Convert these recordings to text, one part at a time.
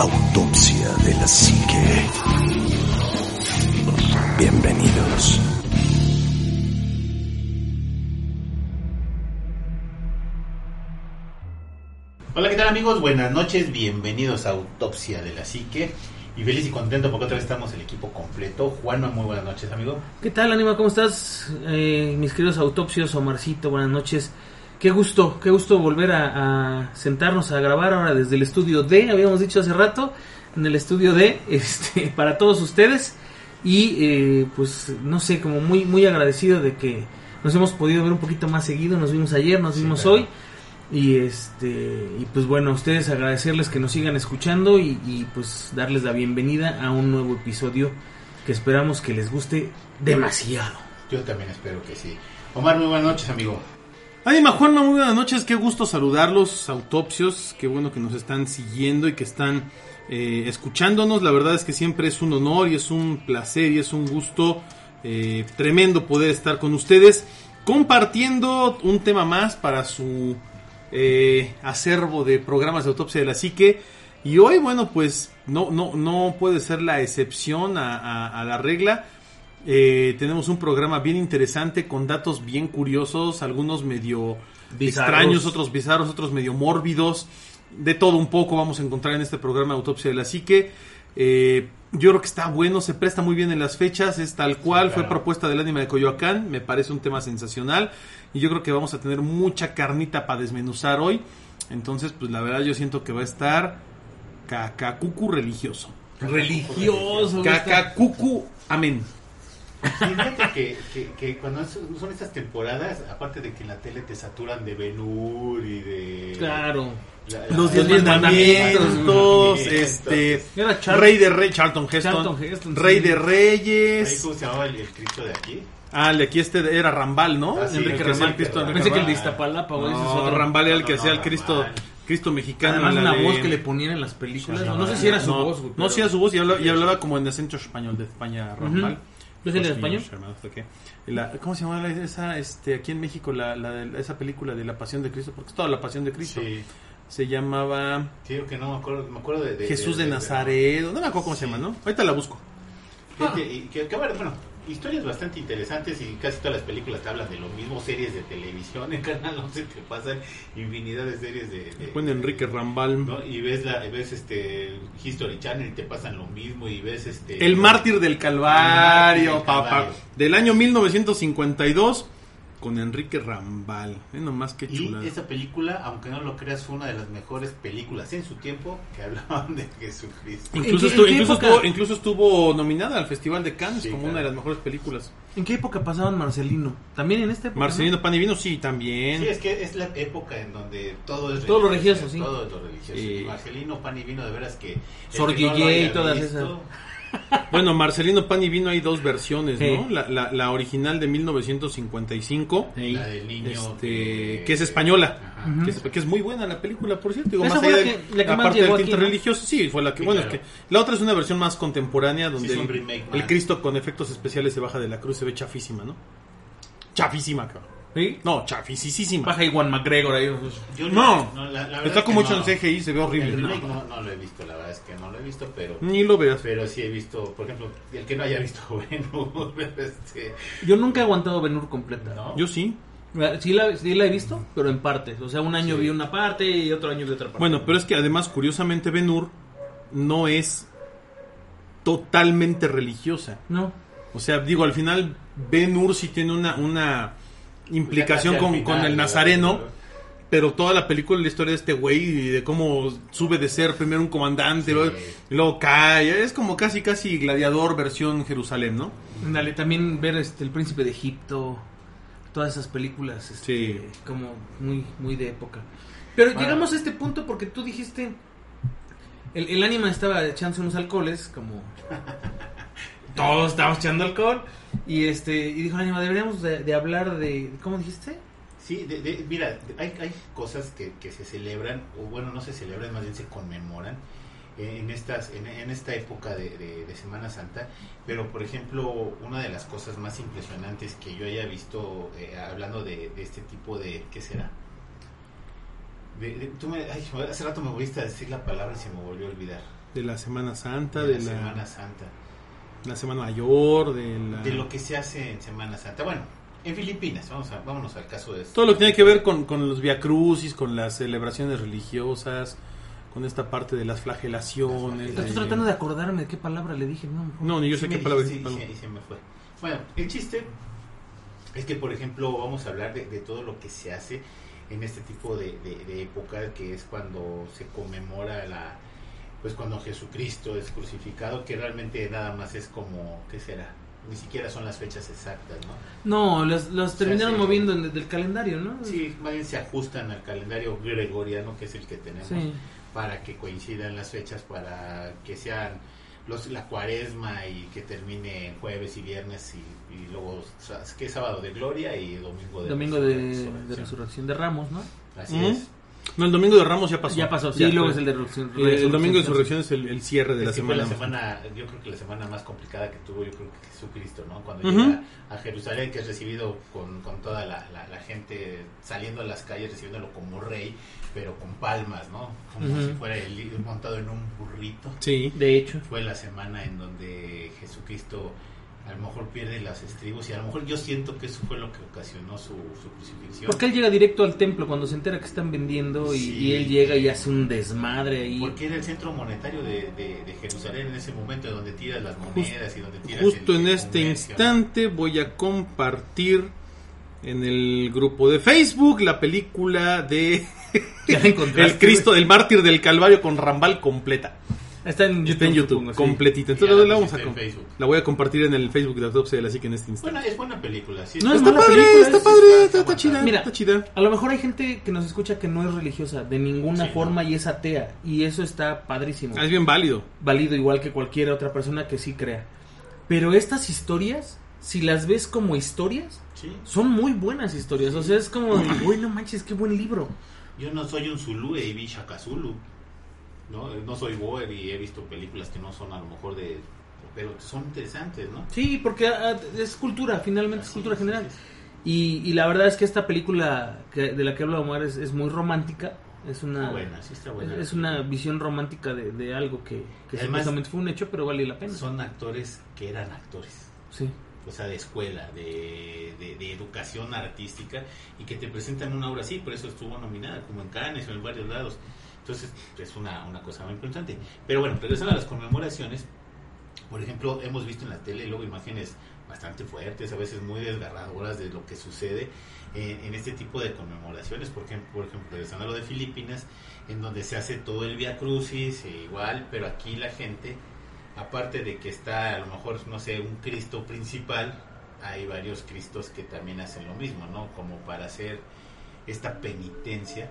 Autopsia de la Psique. Bienvenidos. Hola, ¿qué tal amigos? Buenas noches, bienvenidos a Autopsia de la Psique. Y feliz y contento porque otra vez estamos el equipo completo. Juanma, muy buenas noches, amigo. ¿Qué tal, Anima? ¿Cómo estás? Eh, mis queridos autopsios, Omarcito, buenas noches. Qué gusto, qué gusto volver a, a sentarnos a grabar ahora desde el estudio D, habíamos dicho hace rato, en el estudio D, este, para todos ustedes. Y eh, pues, no sé, como muy, muy agradecido de que nos hemos podido ver un poquito más seguido. Nos vimos ayer, nos Sí, vimos claro. hoy. Y este y pues bueno, a ustedes agradecerles que nos sigan escuchando y, y, pues darles la bienvenida a un nuevo episodio que esperamos que les guste demasiado. Yo también espero que sí. Omar, muy buenas noches, amigo. Anima Juanma, muy buenas noches, qué gusto saludarlos, autopsios, qué bueno que nos están siguiendo y que están eh, escuchándonos, la verdad es que siempre es un honor y es un placer y es un gusto eh, tremendo poder estar con ustedes compartiendo un tema más para su eh, acervo de programas de autopsia de la psique. Y hoy bueno pues no, no, no puede ser la excepción a la regla eh, tenemos un programa bien interesante con datos bien curiosos, algunos medio Bizarros. extraños, otros bizarros, otros medio mórbidos. De todo un poco vamos a encontrar en este programa Autopsia de la Psique. Eh, yo creo que está bueno, se presta muy bien en las fechas, es tal cual, fue claro. propuesta del ánima de Coyoacán, me parece un tema sensacional y yo creo que vamos a tener mucha carnita para desmenuzar hoy. Entonces, pues la verdad yo siento que va a estar cacacucu religioso. Religioso. Cacacucu, amén. Fíjate que, que, que cuando son estas temporadas, aparte de que en la tele te saturan de Ben Hur y de... Claro. la- Los la- diez diez mandamientos, mandamientos. este, Era Char- Rey de Rey, Charlton Heston, Charlton Heston, Rey sí. de Reyes, ¿Cómo se llamaba el, el Cristo de aquí? ah, el de aquí este era Rambal, ¿no? Ah, sí, El Enrique que hacía Rambal. el Cristo, Pensé Pensé que el de. Iztapalapa, güey, ese es No, otro. Rambal era el que no, hacía el Cristo. Cristo mexicano. Además, la una de- voz que le ponían en las películas. No, no, sé si era su no, voz, güey. No, sí era su voz y hablaba, y hablaba como en acento español de España, Rambal. ¿Es el español? La- ¿Cómo se llama la- esa, este, aquí en México, la, la de- esa película de la Pasión de Cristo? Porque es toda la Pasión de Cristo. Sí, Se llamaba sí, que no me acuerdo, me acuerdo de... de- Jesús de, de- Nazaret, no me acuerdo cómo se llama, ¿no? Ahorita la busco. Fíjate, y que, que, bueno, bueno, historias bastante interesantes y casi todas las películas te hablan de lo mismo, series de televisión, en Canal 11 te pasan infinidad de series de... de- Enrique Rambal. ¿no? Y ves, la, ves este History Channel y te pasan lo mismo y ves este... El mártir del El Calvario, mártir del papá. Calvario. Del año 1952 con Enrique Rambal. Eh, nomás qué Y chulada. esa película, aunque no lo creas, fue una de las mejores películas en su tiempo que hablaban de Jesucristo. Incluso, ¿En qué- estuvo, incluso, estuvo, incluso estuvo nominada al Festival de Cannes Sí, como claro. una de las mejores películas. ¿En qué época pasaban Marcelino? ¿También en esta época? Marcelino Pan y Vino, sí, también. Sí, es que es la época en donde todo es Todo lo religioso, sí. Todo es lo religioso. Sí. Marcelino, pan y vino, de veras que... el Sor que no y todas visto, esas. Bueno, Marcelino Pan y Vino hay dos versiones, Sí. ¿no? La, la, la original de 1955, Sí. La del niño este, que es española. Ajá. Que es, que es muy buena la película, por cierto. Digo, Esa más fue allá la de que- la que la más parte del tinte religioso, sí, fue la que, Sí, bueno, claro. es que la otra es una versión más contemporánea donde el. Cristo con efectos especiales se baja de la cruz, se ve chafísima, ¿no? Chafísima, cabrón. ¿Sí? No, chafísima. Baja Iwan McGregor ahí. Yo No, la- la verdad Está es como que hecho no. en CGI, se ve horrible. El remake no, no lo he visto, la verdad es que no lo he visto, pero... Ni lo veas. Pero sí he visto, por ejemplo, el que no haya visto bueno, este, Yo nunca he aguantado Benur completa. ¿no? Yo sí. Sí la, sí la he visto, pero en partes. O sea, un año Sí. vi una parte y otro año vi otra parte. Bueno, pero es que además, curiosamente, Ben-Hur no es totalmente religiosa. No. O sea, digo, al final Ben-Hur sí tiene una, una implicación con, con el nazareno, pero toda la película es la historia de este güey y de cómo sube de ser primero un comandante, Sí. luego, luego cae. Es como casi, casi gladiador versión Jerusalén, ¿no? Dale, también ver este, El Príncipe de Egipto, todas esas películas, este, Sí. como muy, muy de época. Pero Ah. llegamos a este punto porque tú dijiste, el, el ánima estaba echándose unos alcoholes, como todos estábamos echando alcohol, y este y dijo el ánima, deberíamos de, de hablar de, ¿cómo dijiste? Sí, de- de- mira, hay, hay cosas que, que se celebran, o bueno, no se celebran, más bien se conmemoran en estas en, en esta época de, de- de Semana Santa. Pero, por ejemplo, una de las cosas más impresionantes que yo haya visto, eh, hablando de, de este tipo de, ¿qué será? de- de- tú me, ay, hace rato me volviste a decir la palabra y se me volvió a olvidar. De la Semana Santa, De de, la la, Semana Santa. La Semana Mayor, de la... De lo que se hace en Semana Santa. Bueno, en Filipinas, vamos a, vámonos al caso de esto. Todo lo que tiene que ver con, con los viacrucis, con las celebraciones religiosas, con esta parte de las flagelaciones. Estoy de- tratando de acordarme de qué palabra le dije. No, No, ni yo Sí sé qué palabra dijiste, es. y se- y se me fue. Bueno, el chiste es que, por ejemplo, vamos a hablar de, de todo lo que se hace en este tipo de, de- de época, que es cuando se conmemora la pues cuando Jesucristo es crucificado, que realmente nada más es como, ¿qué será? Ni siquiera son las fechas exactas, ¿no? No, los, los terminaron moviendo en- del calendario, ¿no? Sí, más bien se ajustan al calendario gregoriano, que es el que tenemos, Sí. para que coincidan las fechas, para que sean los, la cuaresma y que termine jueves y viernes y, y luego, que es sábado de gloria y domingo de Domingo de, resurrección. de resurrección de Ramos, ¿no? Así Ujú. es. No, el domingo de Ramos ya pasó. Ya pasó, sí, Ya luego es el de resurrección. Eh, el domingo de resurrección es el, el cierre de Es la que fue semana. la semana, yo creo que la semana más complicada que tuvo, yo creo que Jesucristo, ¿no? Cuando llega a Jerusalén, que es recibido con, con toda la, la- la gente saliendo a las calles, recibiéndolo como rey, pero con palmas, ¿no? Como si fuera el, montado en un burrito. Sí. De hecho. Fue la semana en donde Jesucristo a lo mejor pierde los estribos y a lo mejor yo siento que eso fue lo que ocasionó su, su crucifixión. Porque él llega directo al templo cuando se entera que están vendiendo y, Sí. y él llega y hace un desmadre ahí. Porque era el centro monetario de, de- de Jerusalén en ese momento, donde tiras las monedas y donde tiras Justo el- en el este comercio, instante voy a compartir en el grupo de Facebook la película de El Cristo, el mártir del Calvario con Rambal completa. Está en YouTube. Está en YouTube, supongo, sí. completita. Entonces la la, vamos a la voy a compartir en el Facebook de Autopsia de la Psique en este instante. Bueno, es buena película. Sí, No es está mala padre, película, está es- padre, está- está, está está chida, Mira, está chida. A lo mejor hay gente que nos escucha que no es religiosa de ninguna Sí, forma no. y es atea. Y eso está padrísimo. Ah, es bien válido. Válido igual que cualquier otra persona que sí crea. Pero estas historias, si las ves como historias, Sí. son muy buenas historias. O sea, es como, güey, no manches, qué buen libro. Yo no soy un Zulu y vi Shaka Zulu. ¿No? no soy Boer y he visto películas que no son a lo mejor de... Pero son interesantes, ¿no? Sí, porque ah, es cultura, finalmente es cultura es, general. es. Y, y la verdad es que esta película que, de la que habla Omar es, es muy romántica. Es una, Está buena, sí está buena. es una visión romántica de, de algo que, que Además- supuestamente fue un hecho, pero vale la pena. Son actores que eran actores. Sí. O sea, de escuela, de, de, educación artística, y que te presentan una obra así, por eso estuvo nominada, como en Cannes o en varios lados. Entonces, es una, cosa muy importante. Pero bueno, regresando a las conmemoraciones, por ejemplo, hemos visto en la tele luego imágenes bastante fuertes, a veces muy desgarradoras de lo que sucede en, en este tipo de conmemoraciones, por ejemplo, por ejemplo, regresando a lo de Filipinas, en donde se hace todo el Via Crucis, e igual, pero aquí la gente, aparte de que está a lo mejor, no sé, un Cristo principal, hay varios Cristos que también hacen lo mismo, ¿no? Como para hacer esta penitencia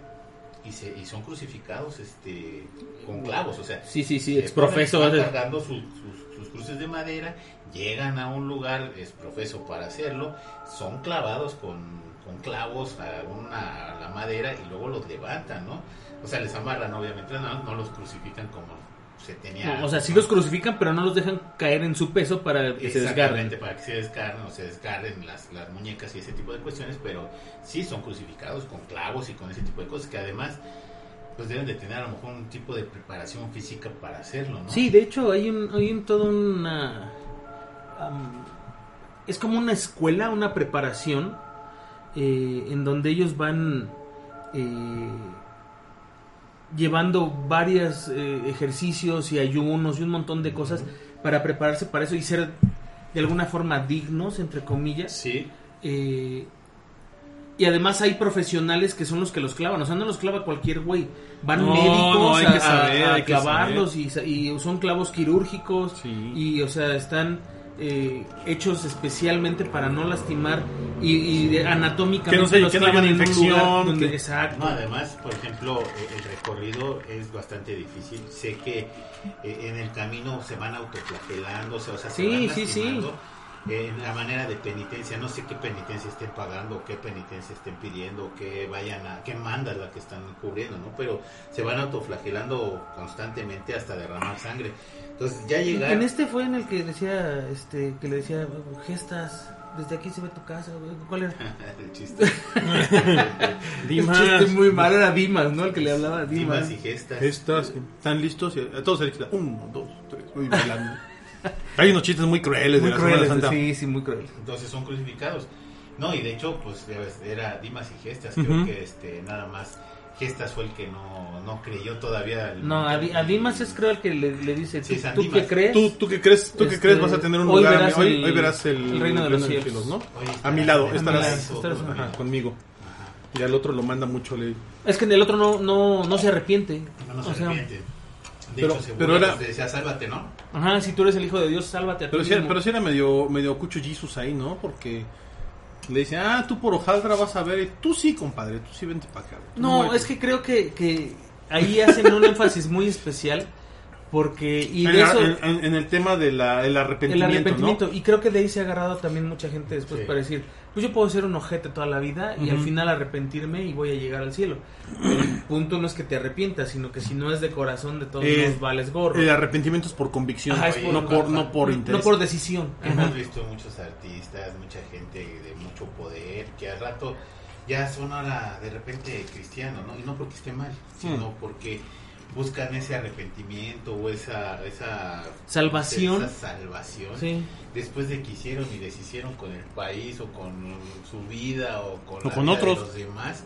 y, se, y son crucificados este con clavos, o sea, Sí, sí, sí, ex profeso. cargando sus, sus- sus cruces de madera, llegan a un lugar es profeso para hacerlo, son clavados con, con clavos a, una, a la madera y luego los levantan, ¿no? O sea, les amarran, obviamente, no, no los crucifican como se tenía. No, o sea, sí los crucifican, pero no los dejan caer en su peso para que se desgarren. Para que se descarren o se desgarren las, las muñecas y ese tipo de cuestiones, pero sí son crucificados con clavos y con ese tipo de cosas que además pues deben de tener a lo mejor un tipo de preparación física para hacerlo, ¿no? Sí, de hecho hay un, hay un todo una es como una escuela, una preparación eh, en donde ellos van eh, llevando varios ejercicios y ayunos y un montón de cosas para prepararse para eso y ser de alguna forma dignos entre comillas Sí, eh, y además hay profesionales que son los que los clavan, o sea, no los clava cualquier güey. Van No, médicos no, a, saber, clavarlos y, y son clavos quirúrgicos Sí. y, o sea, están eh, hechos especialmente para no lastimar y, y de- anatómicamente Que no se- en un infección, lugar donde- que- exacto. No, además, por ejemplo, eh, el recorrido es bastante difícil. Sé que eh, en el camino se van autoflagelando, o sea, se Sí, van sí, sí. lastimando. eh, en la manera de penitencia, no sé qué penitencia estén pagando, qué penitencia estén pidiendo, qué vayan a, qué manda la que están cubriendo, ¿no? Pero se van autoflagelando constantemente hasta derramar sangre. Entonces ya llegar... En este fue en el que decía, este, que le decía, gestas, desde aquí se ve tu casa, güey". ¿cuál era? el chiste. Dimas. El chiste muy malo era Dimas, ¿no? El que le hablaba a Dimas. Dimas y gestas. Estas, ¿están listos? Y a todos se les queda uno, dos, tres. Uy, bailando. Hay unos chistes muy crueles Muy de la Semana crueles, Santa. sí, sí, muy crueles. Entonces son crucificados. No, y de hecho, pues ya ves, era Dimas y Gestas. Creo que este nada más Gestas fue el que no, no creyó todavía. el- No, a, Di- a Dimas es creo el que le, le dice, ¿tú, Sí, tú qué crees? ¿Tú, tú qué crees? ¿Tú qué Este, crees? Vas a tener un hoy lugar. verás hoy, el- hoy verás el, el reino de los cielos. ¿no? A mi lado, estarás lado, Eso, estarás- conmigo. Ajá, conmigo. Ajá. Y al otro lo manda mucho. Le... Es que en el otro no, no, no se arrepiente. No, no se o sea, arrepiente. De pero- hecho, se pero era- decía, sálvate, ¿no? ajá, si tú eres el hijo de Dios, sálvate a ti Pero sí, mismo. pero sí era medio, medio cucho Jesus ahí, ¿no? Porque le dice, ah, tú por hojaldra vas a ver. Y tú sí, compadre, tú sí vente para acá. No, muévete". es que creo que, que ahí hacen un énfasis muy especial porque y en, de la- eso en- en- en el tema del el arrepentimiento, arrepentimiento ¿no? y creo que de ahí se ha agarrado también mucha gente después Sí. para decir pues yo puedo ser un ojete toda la vida y al final arrepentirme y voy a llegar al cielo. El punto no es que te arrepientas sino que si no es de corazón de todos Eh, modos vales gorro. El arrepentimiento es por convicción, Ajá, es por- no por, no por no por decisión. Hemos visto muchos artistas, mucha gente de mucho poder, que al rato ya son ahora de repente cristianos, ¿no? Y no porque esté mal, sino porque buscan ese arrepentimiento o esa, esa Salvación. esa salvación sí después de que hicieron y deshicieron con el país o con su vida o con, O la con vida otros. de los demás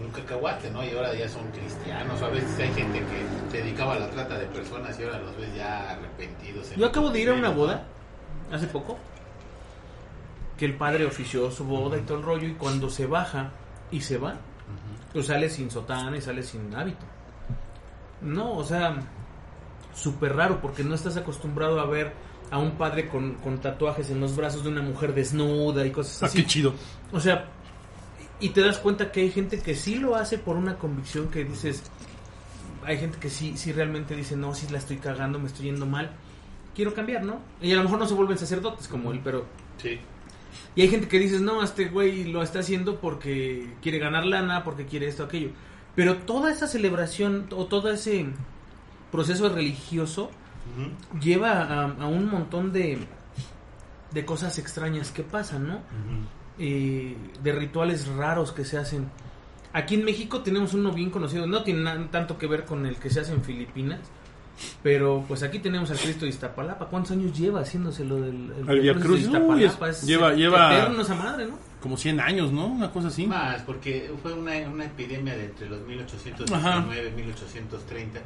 un cacahuate, ¿no? Y ahora ya son cristianos, a veces hay gente que se dedicaba a la trata de personas y ahora los ves ya arrepentidos. en yo acabo de ir a una boda hace poco que el padre ofició su boda y todo el rollo y cuando se baja y se va Ujú. pues sale sin sotana y sale sin hábito. No, o sea, súper raro porque no estás acostumbrado a ver a un padre con, con tatuajes en los brazos de una mujer desnuda y cosas Ah, así. qué chido. O sea, y te das cuenta que hay gente que sí lo hace por una convicción que dices, hay gente que sí, sí realmente dice, no, sí la estoy cagando, me estoy yendo mal, quiero cambiar, ¿no? Y a lo mejor no se vuelven sacerdotes como él, pero Sí. y hay gente que dices, no, este güey lo está haciendo porque quiere ganar lana, porque quiere esto, aquello. Pero toda esa celebración o todo ese proceso religioso lleva a, a un montón de, de cosas extrañas que pasan, ¿no? Eh, de rituales raros que se hacen. Aquí en México tenemos uno bien conocido, no tiene tanto que ver con el que se hace en Filipinas, pero pues aquí tenemos al Cristo de Iztapalapa. ¿Cuántos años lleva haciéndose lo del El Via Via de Uy, Iztapalapa? es- Es lleva- lleva- eterno esa madre, ¿no? Como 100 años, ¿no? Una cosa así. Más, porque fue una, una epidemia de entre los 1819 y 1830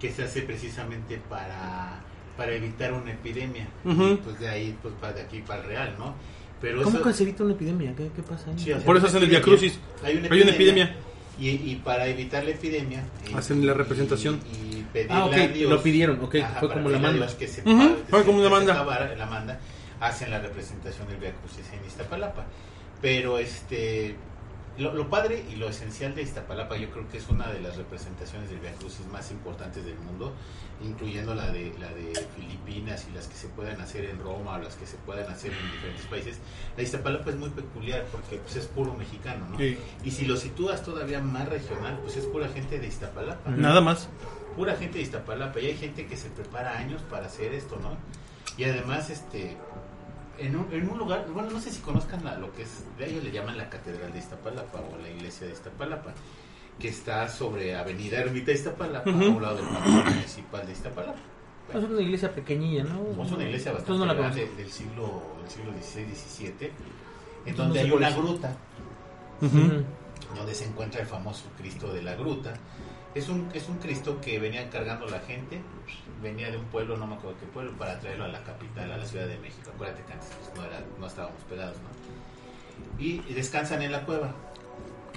que se hace precisamente para, para evitar una epidemia. Ujú. Y pues de ahí, pues para de aquí para el real, ¿no? Pero ¿Cómo eso- que se evita una epidemia? ¿Qué, qué pasa? Sí, o sea, Por eso hacen el Via epidemia. Crucis. Hay una Hay una epidemia. epidemia. Y, y para evitar la epidemia eh, Hacen la y- representación. y, pedirle Ah, ok, a Dios- lo pidieron, ok, Ajá, fue para como la manda. Que se Ujú, pague, fue como una manda. acabara la manda hacen la representación del Via Crucis en Iztapalapa pero este lo, lo padre y lo esencial de Iztapalapa yo creo que es una de las representaciones del Via Crucis más importantes del mundo incluyendo la de la de Filipinas y las que se puedan hacer en Roma o las que se puedan hacer en diferentes países la Iztapalapa es muy peculiar porque pues, es puro mexicano ¿no? Sí. y si lo sitúas todavía más regional pues es pura gente de Iztapalapa. Nada más. pura gente de Iztapalapa y hay gente que se prepara años para hacer esto, ¿no? Y además, este, en un, en un lugar, bueno, no sé si conozcan la- lo que es, de ellos le llaman la Catedral de Iztapalapa o la Iglesia de Iztapalapa, que está sobre Avenida Ermita Iztapalapa, Ujú. a un lado del Parque Municipal de Iztapalapa. Es una iglesia pequeñilla, ¿no? Es una iglesia bastante Entonces no la grande del siglo, del siglo XVI, XVII, en donde no hay una gruta, donde se encuentra el famoso Cristo de la Gruta. Es un, es un Cristo que venía cargando la gente, venía de un pueblo, no me acuerdo qué pueblo, para traerlo a la capital, a la Ciudad de México. Acuérdate que antes pues, no, era, no estábamos pegados, ¿no? Y descansan en la cueva.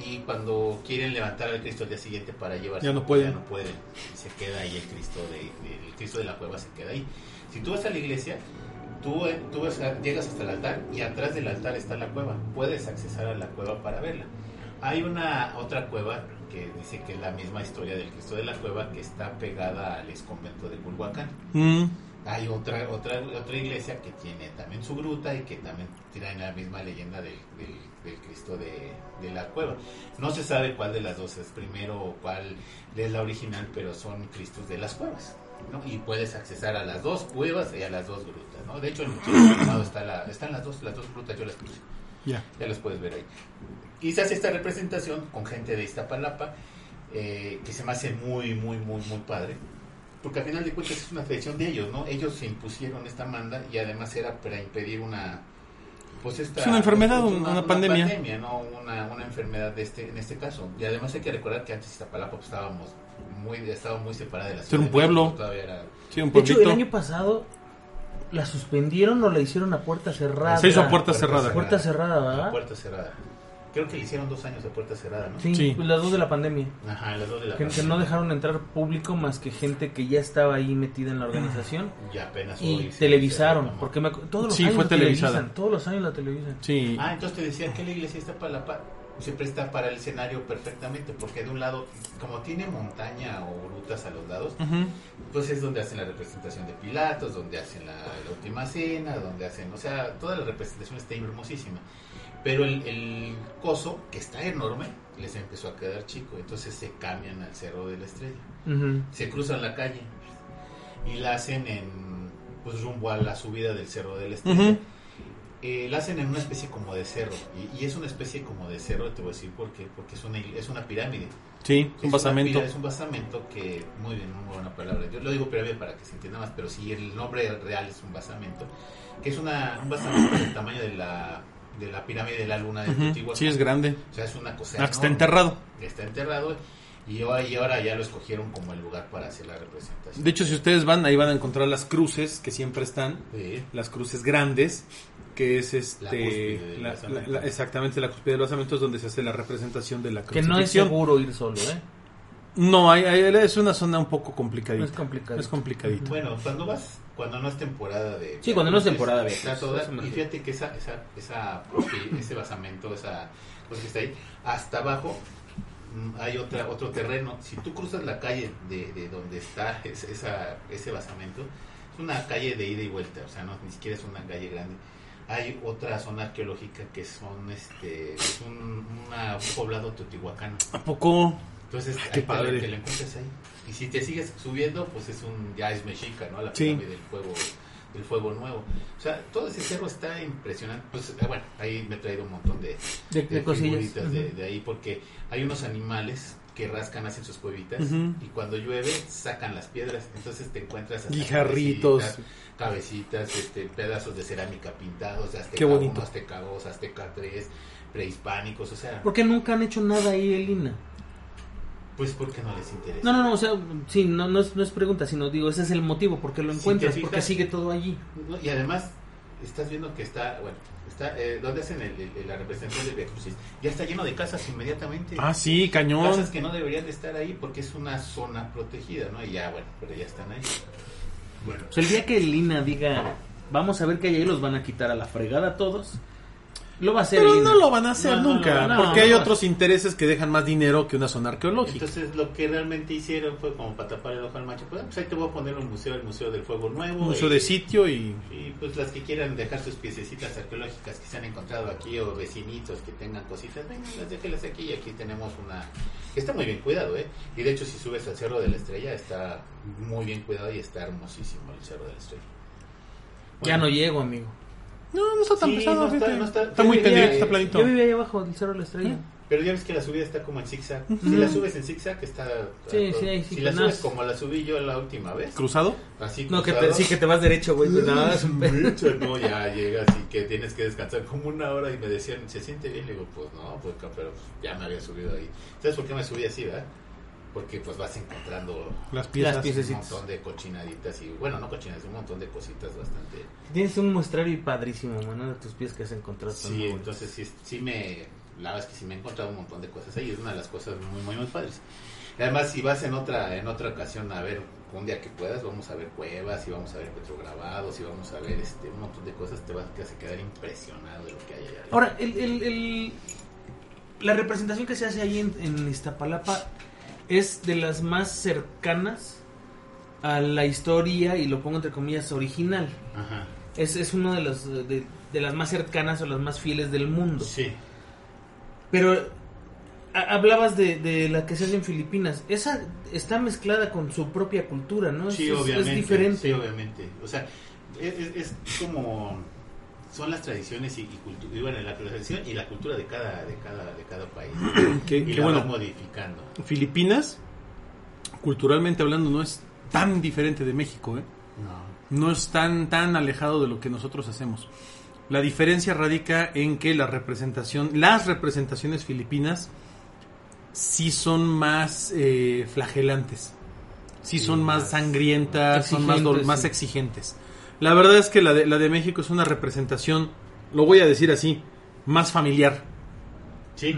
Y cuando quieren levantar al Cristo al día siguiente para llevarse, Ya no pueden. Ya no pueden. Se queda ahí el Cristo de, el Cristo de la cueva se queda ahí. Si tú vas a la iglesia, tú, eh, tú vas a- llegas hasta el altar y atrás del altar está la cueva. Puedes accesar a la cueva para verla. Hay una otra cueva que dice que es la misma historia del Cristo de la cueva que está pegada al ex convento de Culhuacán. Mm. hay otra otra otra iglesia que tiene también su gruta y que también tiene la misma leyenda del, del, del Cristo de, de la cueva. No se sabe cuál de las dos es primero o cuál es la original, pero son Cristos de las cuevas. ¿no? Y puedes accesar a las dos cuevas y a las dos grutas. ¿no? De hecho, en el está la, están las dos, las dos grutas, yo las puse. Ya. Ya las puedes ver ahí. Y se hace esta representación con gente de Iztapalapa, eh, que se me hace muy, muy, muy, muy padre. Porque al final de cuentas es una tradición de ellos, ¿no? Ellos se impusieron esta manda y además era para impedir una... Pues esta, Es una enfermedad, pues, una pandemia. ¿no? Una, una enfermedad de este, en este caso. Y además hay que recordar que antes Iztapalapa pues, estábamos muy, estaba muy separada de la Era ciudad. un de pueblo. Todavía era... Sí, un De hecho, el año pasado la suspendieron o la hicieron a puerta cerrada. Se hizo a puerta cerrada. Puerta cerrada, ¿verdad? A puerta cerrada. Creo que le hicieron dos años a puerta cerrada, ¿no? Sí, Sí. pues las dos de la pandemia. Ajá, las dos de la Que, que pandemia. no dejaron entrar público más que gente que ya estaba ahí metida en la organización. Y apenas Y televisaron, se porque me todos los Sí, años fue la televisada. televisan, todos los años la televisan. Sí. Ah, entonces te decía que la iglesia está para la pa- se presta para el escenario perfectamente, porque de un lado, como tiene montaña o grutas a los lados, Ujú. pues es donde hacen la representación de Pilatos, donde hacen la, la última cena, donde hacen, o sea, toda la representación está hermosísima. Pero el, el coso, que está enorme, les empezó a quedar chico, entonces se cambian al Cerro de la Estrella. Se cruzan la calle y la hacen en pues rumbo a la subida del cerro del Estrella. Ujú. Eh, la hacen en una especie como de cerro y, y es una especie como de cerro te voy a decir por qué porque es una es una pirámide Sí, Es un basamento. pira- es un basamento que muy bien muy buena palabra yo lo digo pirámide para que se entienda más pero sí el nombre real es un basamento que es una un basamento del tamaño de la de la pirámide de la luna de Ujú. Teotihuacán. Sí, es grande. o sea es una cosa Ah, está enterrado. está enterrado y ahora, y ahora ya lo escogieron como el lugar para hacer la representación De hecho, si ustedes van, ahí van a encontrar las cruces que siempre están. Sí. Las cruces grandes, que es La este. cúspide del la- basamento. la- la- exactamente, la cúspide del basamento es donde se hace la representación de la Que no es seguro ir solo, ¿eh? No, hay- hay- es una zona un poco complicadita. Es complicado. Es complicadito. Bueno, cuando vas, cuando no es temporada de... Sí, cuando no es temporada de y fíjate que esa, esa, esa, ese basamento, esa cosa que está ahí, hasta abajo mm, hay otra, otro terreno. Si tú cruzas la calle de, de donde está es- esa, ese basamento, es una calle de ida y vuelta, o sea, no, ni siquiera es una calle grande. Hay otra zona arqueológica que son, este, es un, una- un poblado teotihuacano. ¿A poco? Entonces, Ay, qué padre. te la encuentras ahí. Y si te sigues subiendo, pues es un ya es mexica, ¿no? La Sí. pirámide del fuego, del fuego nuevo. O sea, todo ese cerro está impresionante. Pues eh, bueno, ahí me he traído un montón de, De, de figuritas de, ahí porque hay unos animales que rascan, hacen sus cuevitas y cuando llueve sacan las piedras. Entonces te encuentras Guijarritos. cabecitas, cabecitas, este, pedazos de cerámica pintados, azteca Qué bonito. 1, azteca 2, azteca 3, prehispánicos, o sea, ¿Por qué nunca han hecho nada ahí, Elina? Pues porque no les interesa. No, no, no, o sea, sí, no, no, es, no es pregunta, sino digo, ese es el motivo, porque lo Si encuentras, te porque sigue todo allí. No, Y además, estás viendo que está, bueno, está, eh, ¿dónde hacen el- el- la representación de Via Crucis? Ya está lleno de casas inmediatamente. Ah, sí, cañón. Casas que no deberían de estar ahí porque es una zona protegida, ¿no? Y ya, bueno, pero ya están ahí. Bueno, Pues el día que Elina diga, vamos a ver que ahí los van a quitar a la fregada a todos, lo va a hacer Pero no lo van a hacer No, nunca, no, no, porque no, hay no. otros intereses que dejan más dinero que una zona arqueológica. entonces lo que realmente hicieron fue como para tapar el ojo al macho. Pues, ahí te voy a poner un museo, el Museo del Fuego Nuevo. Museo y- de sitio y Y pues las que quieran dejar sus piececitas arqueológicas que se han encontrado aquí o vecinitos que tengan cositas, venga, las déjelas aquí y aquí tenemos una que está muy bien cuidado, ¿eh? Y de hecho si subes al Cerro de la Estrella está muy bien cuidado y está hermosísimo el Cerro de la Estrella. Ya no Bueno, llego, amigo. No, no está tan Sí, pesado, no está- fíjate. no está- está yo muy diría, tendido, eh, está planito. Yo vivía ahí abajo del Cerro de la Estrella. Pero ya ves que la subida está como en zigzag. Si la subes en zigzag está... Sí, sí, ahí sí, Si la subes como la subí yo la última vez, ¿Cruzado? así No, que te, cruzado, sí que te vas derecho, güey. pues nada, es un pe- no, ya llegas y que tienes que descansar como una hora y me decían, ¿se siente bien? Le digo, pues no, pues ca- pero pues, ya me había subido ahí. ¿Sabes por qué me subí así, verdad? Porque pues vas encontrando Las piezas. Las piezas. un montón de cochinaditas y, bueno, no cochinaditas, un montón de cositas bastante... Tienes un muestrario padrísimo, mano, de tus pies que has encontrado. Sí, entonces sí, sí me... La verdad es que sí me he encontrado un montón de cosas ahí, es una de las cosas muy, muy, muy padres. Además, si vas en otra en otra ocasión a ver, un día que puedas, vamos a ver cuevas, y vamos a ver petrograbados, y vamos a ver este un montón de cosas, te vas a quedar impresionado de lo que hay allá. arriba. Ahora, el, el- el- la representación que se hace ahí en, en Iztapalapa es de las más cercanas a la historia, y lo pongo entre comillas, original. Ajá. Es, es uno de, los, de, de las más cercanas o las más fieles del mundo. Sí. Pero a- hablabas de, de la que se hace en Filipinas. Esa está mezclada con su propia cultura, ¿no? Sí, es, obviamente. es diferente. Sí, obviamente. O sea, es, es- es como son las tradiciones y, y, cultu- y bueno, la tradición y la cultura de cada de cada de cada país. Que, y que la bueno, modificando. Filipinas, culturalmente hablando, no es tan diferente de México, ¿eh? No. no es tan, tan alejado de lo que nosotros hacemos. La diferencia radica en que la representación, las representaciones filipinas sí son más eh, flagelantes, sí Sí, son más más- sangrientas, son más, más exigentes. La verdad es que la de, la de México es una representación, lo voy a decir así, más familiar. Sí.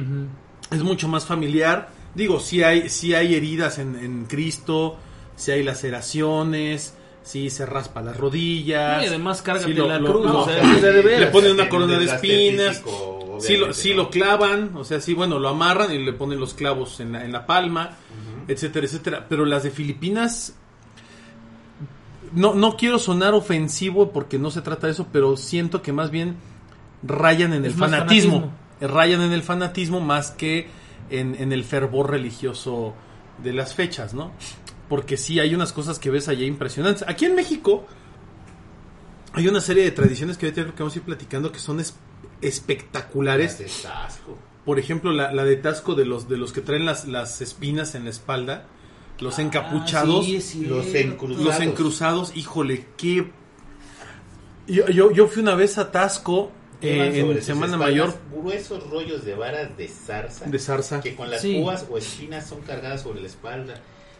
Es mucho más familiar. Digo, sí hay, sí hay heridas en, en Cristo, sí hay laceraciones, sí se raspa las rodillas. Y además cárgate sí lo- la lo- cruz, lo- o sea, o sea, de veras. le ponen una corona de espinas. Sí lo, lo clavan, o sea, sí, bueno, lo amarran y le ponen los clavos en la, en la palma, etcétera, etcétera. Pero las de Filipinas, no, no quiero sonar ofensivo porque no se trata de eso, pero siento que más bien rayan en Es el fanatismo. fanatismo. Rayan en el fanatismo más que en, en el fervor religioso de las fechas, ¿no? Porque sí hay unas cosas que ves allá impresionantes. Aquí en México hay una serie de tradiciones que ahorita creo que vamos a ir platicando que son es- espectaculares. Las de Tasco. Por ejemplo, la, la de Tasco de los, de los que traen las, las espinas en la espalda, los encapuchados, Ah, sí. Los encruzados. los encruzados, híjole, qué... Yo, yo, yo fui una vez a Tasco eh, en Semana Mayor Gruesos rollos de varas de zarza. de Zarza. que con las Sí. púas o espinas son cargadas sobre la espalda.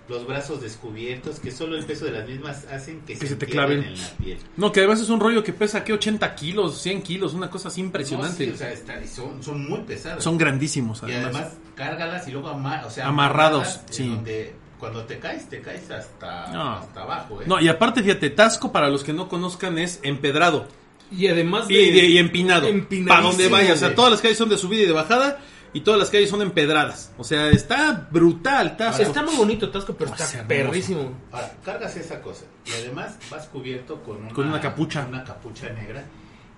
Los brazos descubiertos, que solo el peso de las mismas hacen que, se te entierren claven. en la piel. No, que además es un rollo que pesa, ¿qué? 80 kilos, 100 kilos, una cosa así impresionante. No, sí, o sea, está- son, son muy pesadas. Son grandísimos, y además. además, cárgalas y luego ama- o sea, Amarrados, sí. donde cuando te caes, te caes hasta, No. hasta abajo. ¿eh? No, y aparte, fíjate, Tasco, para los que no conozcan, es empedrado. Y además Y, de- y empinado. Empinadísimo, Para donde vayas. O sea, todas las calles son de subida y de bajada. Y todas las calles son empedradas. O sea, está brutal, Tasco. Está muy bonito Tasco, pero está es hermoso. perrísimo. Ahora, cargas esa cosa y además vas cubierto con una, Con una capucha. una capucha negra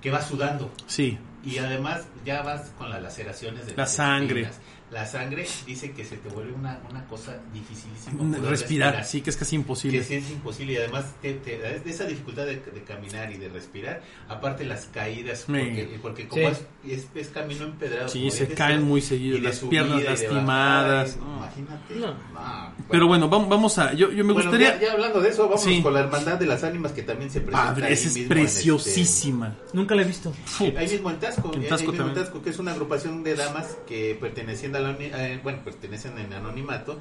que va sudando. Sí. Y además ya vas con las laceraciones de La las sangre. espinas. La sangre dice que se te vuelve una, una cosa dificilísima. poder Respirar, sí, que es casi imposible. Que sí es imposible y además te, te da esa dificultad de, de caminar y de respirar, aparte las caídas, porque, porque como Sí. es, es, es camino empedrado. Sí, se caen muy seguido, las subida piernas lastimadas, bajada, y- no. Imagínate. No. No, Pero bueno, vamos, vamos a. Yo, yo me bueno, gustaría. ya, ya hablando de eso, vamos Sí. con la Hermandad de las Ánimas que también se presenta. Padre, ahí esa es mismo este- preciosísima. Nunca la he visto. Ahí mismo en Tasco, En Tasco en. Tasco, que es una agrupación de damas que perteneciendo eh, bueno, pertenecen en anonimato,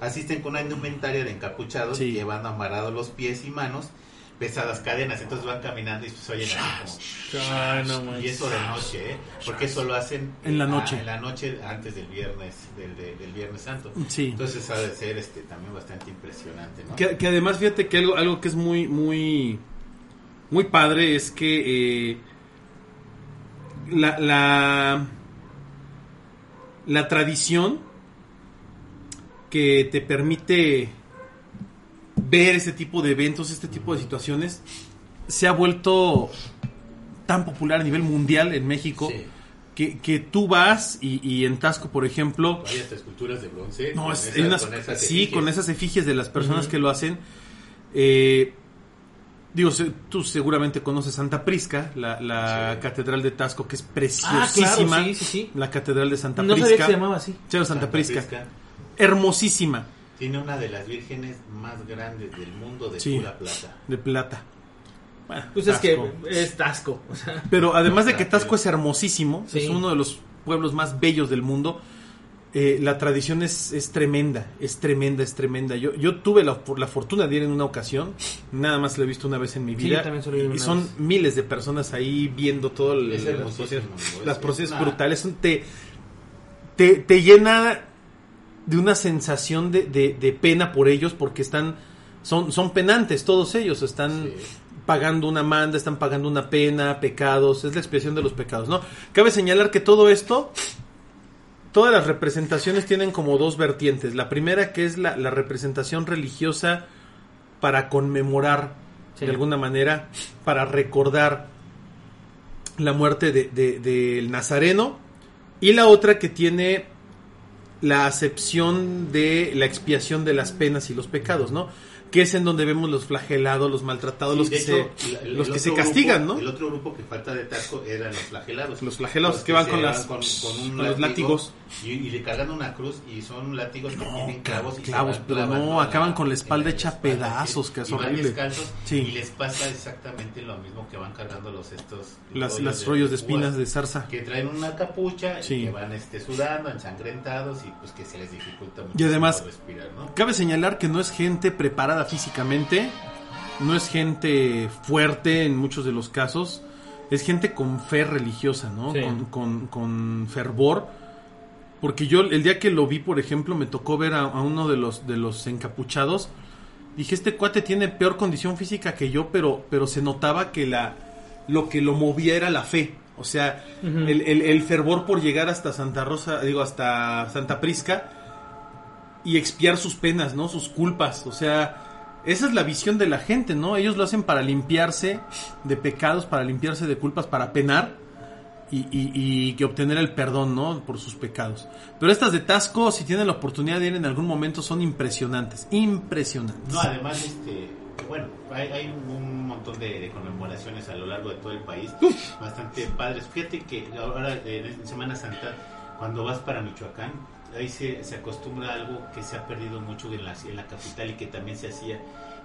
asisten con una indumentaria de encapuchados, Sí. llevando amarrados los pies y manos, pesadas cadenas, entonces van caminando y pues oyen así como... Y eso de noche, ¿eh? Porque eso lo hacen En la noche. en la noche antes del viernes, del, del- del viernes santo. Sí. Entonces ha de ser este también bastante impresionante, ¿no? Que, que además, fíjate que algo, algo que es muy, muy, muy padre es que eh, la, la, la tradición que te permite ver ese tipo de eventos, este tipo de situaciones, se ha vuelto tan popular a nivel mundial en México Sí. que, que tú vas y, y en Tasco, por ejemplo, Hay hasta esculturas de bronce. no, con es- esas- unas- con esas sí, efigies. con esas efigies de las personas que lo hacen. Eh, digo, se- tú seguramente conoces Santa Prisca, la, la Sí. catedral de Tasco, que es Ah, preciosísima. claro, sí, sí, sí. La catedral de Santa No sabía Prisca. que se llamaba así. Sí, Santa, Santa Prisca. Prisca. Hermosísima, Tiene una de las vírgenes más grandes del mundo de Sí. pura plata. de plata. Bueno, Pues es que es Tasco. O sea, Pero además de que. Tasco es hermosísimo, Sí. es uno de los pueblos más bellos del mundo. Eh, la tradición es, es tremenda, es tremenda, es tremenda. Yo, yo tuve la, la fortuna de ir en una ocasión, nada más lo he visto una vez en mi Sí, vida. y son vez. miles de personas ahí viendo todo el, Es las procesos, las Es procesos brutales. Son- te, te, te llena de una sensación de, de- de pena por ellos porque están son, son penantes todos ellos, están Sí. pagando una manda, están pagando una pena, pecados, es la expiación de los pecados, ¿no? Cabe señalar que todo esto, todas las representaciones tienen como dos vertientes. La primera que es la, la representación religiosa para conmemorar Sí. de alguna manera, para recordar la muerte de- de- del Nazareno, y la otra que tiene la acepción de la expiación de las penas y los pecados, ¿no? Que es en donde vemos los flagelados, los maltratados, Sí, los que hecho, se, el- los el que se castigan, grupo- ¿no? El otro grupo que falta de Tasco eran los flagelados. Los flagelados que van con las- con, con un con los látigos. Y, y le cargan una cruz y son látigos que tienen clavos. y clavos, van pero no, acaban con la espalda hecha espalda, pedazos, que es y horrible. Sí. Y les pasa exactamente lo mismo que van cargando los estos... Las, las rollos de espinas de zarza. Que traen una capucha Sí. y que van este, sudando, ensangrentados y pues que se les dificulta mucho Y además- respirar, ¿no? Cabe señalar que no es gente preparada físicamente, no es gente fuerte en muchos de los casos, es gente con fe religiosa, ¿no? Sí. Con, con- con fervor. Porque yo el día que lo vi, por ejemplo, me tocó ver a, a uno de los, de los encapuchados. Dije, este cuate tiene peor condición física que yo, pero, pero se notaba que la, lo que lo movía era la fe. O sea, el, el- el fervor por llegar hasta Santa Rosa, digo, hasta Santa Prisca y expiar sus penas, ¿no? Sus culpas. O sea, esa es la visión de la gente, ¿no? Ellos lo hacen para limpiarse de pecados, para limpiarse de culpas, para penar y, y, y que obtener el perdón, ¿no? Por sus pecados. Pero estas de Tasco, si tienen la oportunidad de ir en algún momento, son impresionantes. Impresionantes. No, además, este, bueno, hay, hay un montón de, de conmemoraciones a lo largo de todo el país, bastante padres. Fíjate que ahora en Semana Santa, cuando vas para Michoacán, ahí se, se acostumbra a algo que se ha perdido mucho en la, en la capital y que también se hacía,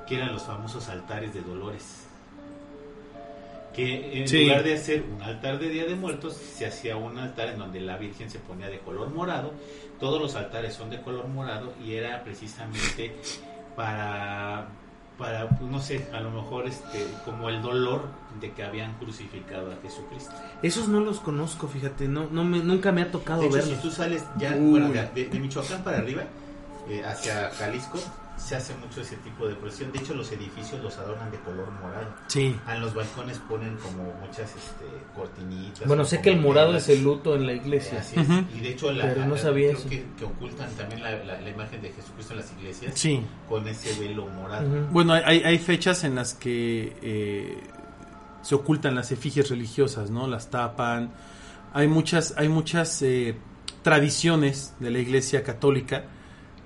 que eran los famosos altares de dolores. Que en Sí. lugar de hacer un altar de Día de Muertos, se hacía un altar en donde la Virgen se ponía de color morado. Todos los altares son de color morado y era precisamente para, para pues, no sé, a lo mejor este, como el dolor de que habían crucificado a Jesucristo. Esos no los conozco, fíjate, no, no me, nunca me ha tocado De hecho, si verlos. tú sales ya bueno, de Michoacán para arriba, eh, hacia Jalisco, se hace mucho ese tipo de procesión. De hecho, los edificios los adornan de color morado. Sí. En los balcones ponen como muchas este, cortinitas. Bueno, sé que el morado es el luto en la iglesia. Así es. Y de hecho, la, Pero no la- sabía creo eso. Que, que ocultan también la, la- la imagen de Jesucristo en las iglesias Sí. con ese velo morado. Bueno, hay- hay, hay fechas en las que eh, se ocultan las efigies religiosas, ¿no? Las tapan. Hay muchas, hay muchas eh, tradiciones de la Iglesia Católica